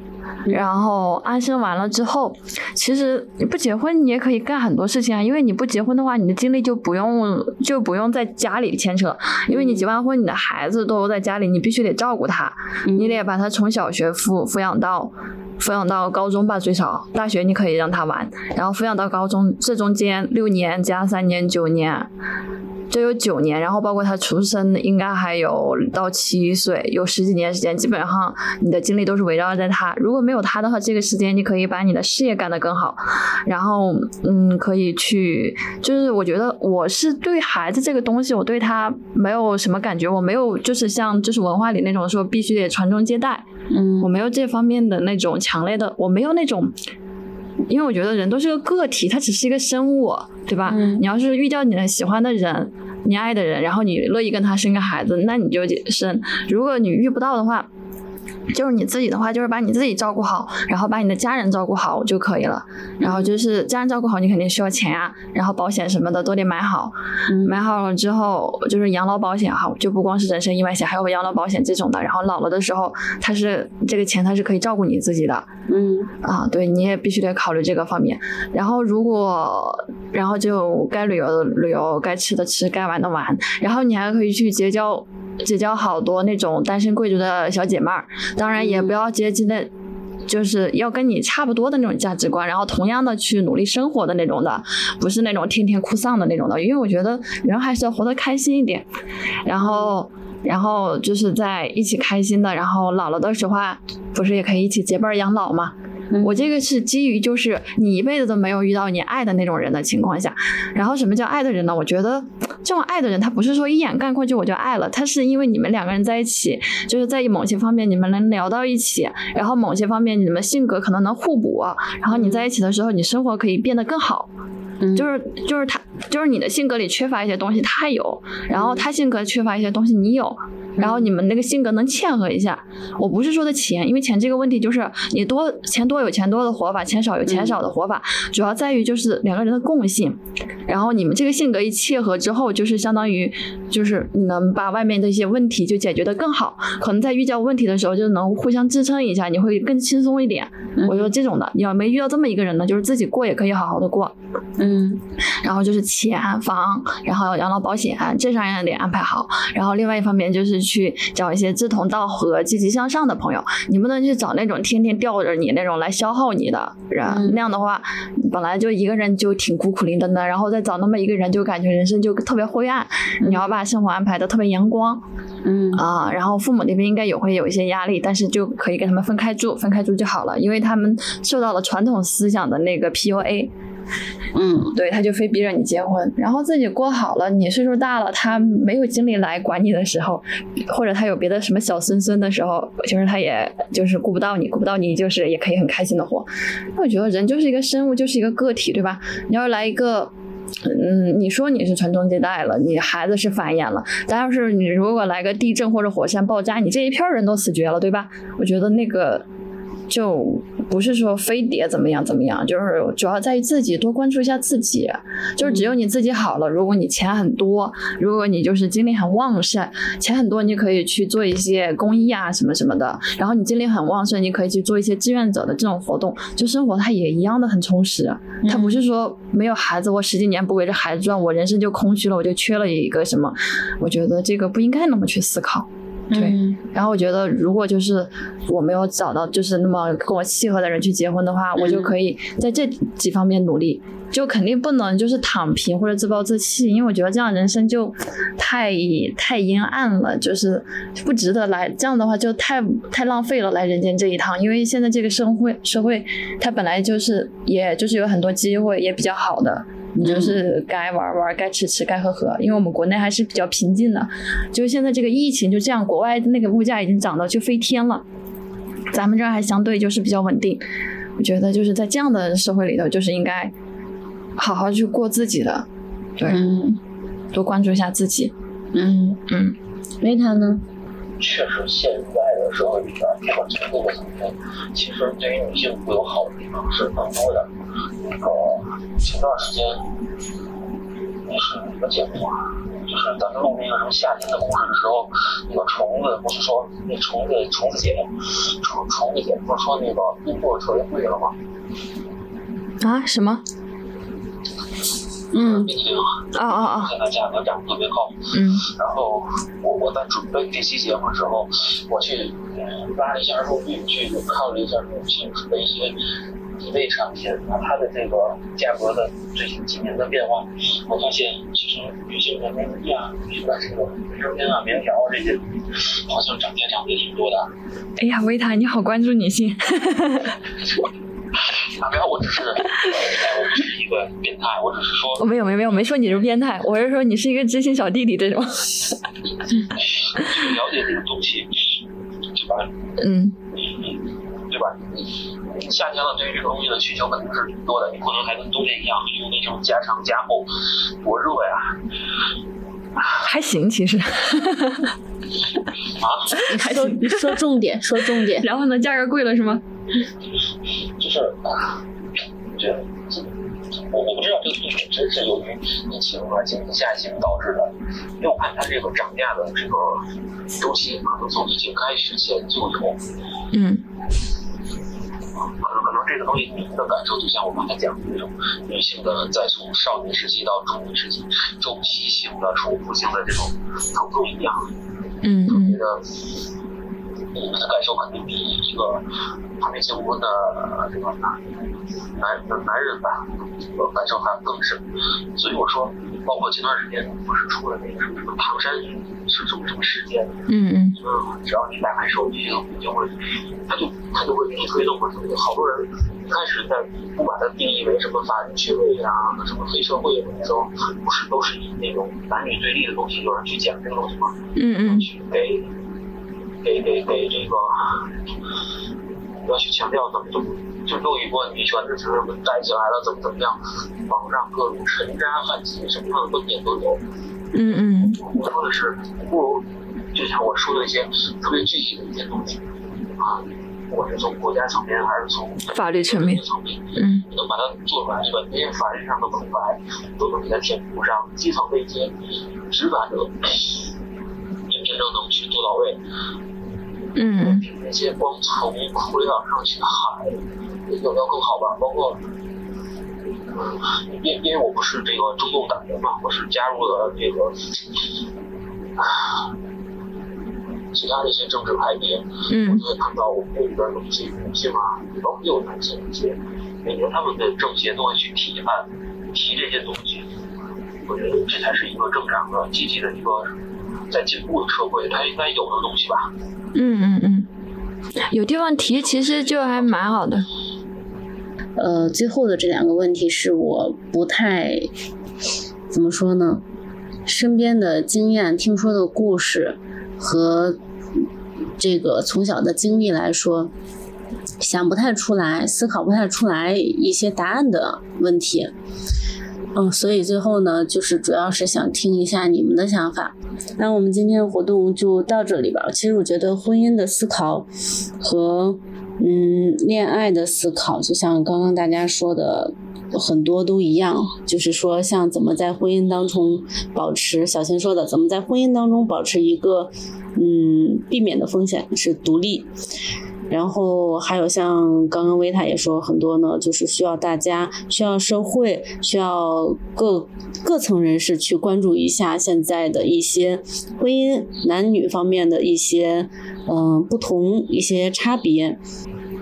然后安生完了之后，其实你不结婚，你也可以干很多事情啊。因为你不结婚的话，你的精力就不用就不用在家里牵扯。因为你结完婚，你的孩子都在家里，你必须得照顾他，你得把他从小学抚抚养到抚养到高中吧，最少大学你可以让他玩，然后抚养到高中，这中间六年加三年九年。就有九年，然后包括他出生，应该还有到七岁，有十几年时间，基本上你的精力都是围绕在他。如果没有他的话，这个时间你可以把你的事业干得更好，然后嗯，可以去，就是我觉得我是对孩子这个东西，我对他没有什么感觉，我没有就是像就是文化里那种说必须得传宗接代，嗯，我没有这方面的那种强烈的，我没有那种。因为我觉得人都是个个体，他只是一个生物，对吧？你要是遇到你的喜欢的人，你爱的人，然后你乐意跟他生个孩子，那你就生。如果你遇不到的话，就是你自己的话，就是把你自己照顾好，然后把你的家人照顾好就可以了。然后就是家人照顾好，你肯定需要钱啊，然后保险什么的都得买好。买好了之后，就是养老保险哈，就不光是人身意外险，还有养老保险这种的。然后老了的时候，它是这个钱它是可以照顾你自己的。嗯啊，对，你也必须得考虑这个方面。然后如果，然后就该旅游的旅游，该吃的吃，该玩的玩。然后你还可以去结交。结交好多那种单身贵族的小姐妹儿，当然也不要接近的，就是要跟你差不多的那种价值观，然后同样的去努力生活的那种的，不是那种天天哭丧的那种的。因为我觉得人还是要活得开心一点，然后，然后就是在一起开心的，然后老了的时候，不是也可以一起结伴养老吗吗？我这个是基于就是你一辈子都没有遇到你爱的那种人的情况下，然后什么叫爱的人呢？我觉得这种爱的人，他不是说一眼看过去我就爱了，他是因为你们两个人在一起，就是在某些方面你们能聊到一起，然后某些方面你们性格可能能互补，然后你在一起的时候，你生活可以变得更好。嗯就是就是他就是你的性格里缺乏一些东西，他有，然后他性格缺乏一些东西，你有，然后你们那个性格能嵌合一下。我不是说的钱，因为钱这个问题就是你多钱多有钱多的活法，钱少有钱少的活法，主要在于就是两个人的共性。然后你们这个性格一契合之后，就是相当于就是你能把外面的一些问题就解决的更好，可能在遇到问题的时候就能互相支撑一下，你会更轻松一点。我说这种的，你要没遇到这么一个人呢，就是自己过也可以好好的过。嗯然后就是钱、房，然后养老保险这三样得安排好。然后另外一方面就是去找一些志同道合、积极向上的朋友，你不能去找那种天天吊着你那种来消耗你的人。嗯那样的话，本来就一个人就挺孤苦伶仃的，然后再找那么一个人，就感觉人生就特别灰暗。你要把生活安排的特别阳光嗯啊、然后父母那边应该也会有一些压力，但是就可以跟他们分开住，分开住就好了，因为他们受到了传统思想的那个 PUA。嗯 (laughs) 对，他就非逼着你结婚，然后自己过好了，你岁数大了，他没有精力来管你的时候，或者他有别的什么小孙孙的时候，其实他也就是顾不到你，顾不到你，就是也可以很开心的活。我觉得人就是一个生物，就是一个个体，对吧？你要来一个。嗯，你说你是传宗接代了，你孩子是繁衍了，但要是你如果来个地震或者火山爆炸，你这一片人都死绝了，对吧？我觉得那个就不是说非得怎么样怎么样，就是主要在于自己多关注一下自己，就是只有你自己好了。如果你钱很多，如果你就是精力很旺盛，钱很多，你可以去做一些公益啊什么什么的。然后你精力很旺盛，你可以去做一些志愿者的这种活动，就生活它也一样的很充实。它不是说没有孩子，我十几年不围着孩子转，我人生就空虚了，我就缺了一个什么。我觉得这个不应该那么去思考。对嗯然后我觉得，如果就是我没有找到就是那么跟我契合的人去结婚的话，我就可以在这几方面努力，就肯定不能就是躺平或者自暴自弃，因为我觉得这样人生就太太阴暗了，就是不值得来。这样的话就太太浪费了来人间这一趟，因为现在这个社会社会它本来就是也就是有很多机会也比较好的。你就是该玩玩，该吃吃，该喝喝，因为我们国内还是比较平静的，就是现在这个疫情就这样，国外那个物价已经涨到就飞天了，咱们这儿还相对就是比较稳定。我觉得就是在这样的社会里头，就是应该好好去过自己的，对，嗯多关注一下自己。嗯嗯，维塔呢？确实，现在的社会里边，传承这个层面，其实对于女性会有好的地方是蛮多的。那个前段时间，那是哪个节目啊？就是咱们录那个什么夏天的故事的时候，那个虫子不是说那虫子虫子姐，虫虫子姐不是说那个工作特别贵了吗？啊，什么？嗯冰淇淋啊啊啊！现在价格涨得特别高。嗯然后我我在准备这期节目的时候，我去嗯拉了一下数据，去看了一下女性的一些一类产品，它的这个价格的最近几年的变化，我发现其实女性的内衣啊，女性的这个卫生巾啊、棉条啊这些，好像涨价涨得也挺多的。哎呀，维塔，你好关注女性。大概我只是，我不是一个变态，我只是说我没有没有没有，没说你是变态，我是说你是一个知心小弟弟这种。去 (laughs) 了解这个东西，对吧？嗯夏天了，对于这个东西的需求肯定是挺多的，你不能还跟冬天一样用那种加长加厚，多热呀！还行，其实。(laughs) 啊，(laughs) 还说说重点，说重点。然后呢，价格贵了是吗？(laughs) 就是啊，我觉得这我我不知道这个东西真是由于疫情啊、经济下行导致的，因为我看它这个涨价的这个周期可能从疫情开始前就有，嗯可能可能这个东西你的感受就像我刚才讲的那种女性的再从少年时期到中年时期周期性的重复性的这种疼痛一样，嗯我觉嗯得你们的感受肯定比一个还没结过婚的呃这个男男男人吧，这个感受还更深。所以我说，包括前段时间不是出了那个什么什么唐山是什么什么事件，嗯嗯嗯，只要你打开手机，你就会，他就他就会给你推动或者好多人一开始在不把它定义为什么法律缺位啊，什么黑社会的时候，不是都是以那种男女对立的东西，有人去讲这个东西吗？嗯嗯去给给给给这个要去强调怎么怎么，就又一波女权的时候带起来了，怎么怎么样？网上各种沉渣泛起，什么样的观点都有。嗯嗯我说的是，不如就像我说的一些特别具体的一些东西啊，不管是从国家层面还是从法律层面层面，嗯能把它做出来，把那些法律上的空白都能给它填补上，基层的一些执法者真正能去做到位。嗯。比那些光从互联网上去喊，有要更好吧？包括，嗯，因因为我不是这个中共党员嘛，我是加入了这个，啊，其他的一些政治派别，我嗯。就会看到我们那里边有一些女性啊，包括有男性一些，美国他们的政协都会去提案，提这些东西。我觉得这才是一个正常的、积极的一个在进步的社会，它应该有的东西吧。嗯嗯嗯，有地方提其实就还蛮好的。呃，最后的这两个问题是我不太怎么说呢？身边的经验、听说的故事和这个从小的经历来说，想不太出来，思考不太出来一些答案的问题。嗯，所以最后呢，就是主要是想听一下你们的想法。那我们今天的活动就到这里吧。其实我觉得婚姻的思考和嗯恋爱的思考，就像刚刚大家说的，很多都一样，就是说像怎么在婚姻当中保持，小新说的，怎么在婚姻当中保持一个嗯避免的风险是独立。然后还有像刚刚维塔也说很多呢，就是需要大家、需要社会、需要各各层人士去关注一下现在的一些婚姻男女方面的一些嗯、不同一些差别。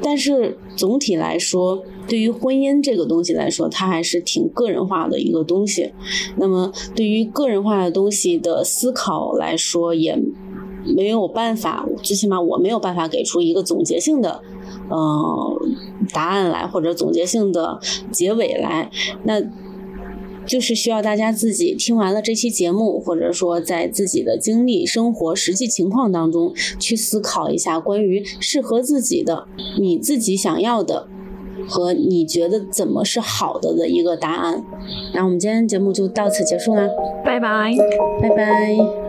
但是总体来说，对于婚姻这个东西来说，它还是挺个人化的一个东西。那么对于个人化的东西的思考来说，也没有办法，最起码我没有办法给出一个总结性的，呃，答案来，或者总结性的结尾来。那就是需要大家自己听完了这期节目，或者说在自己的经历、生活、实际情况当中去思考一下关于适合自己的、你自己想要的和你觉得怎么是好的的一个答案。那我们今天节目就到此结束啦，拜拜。拜拜。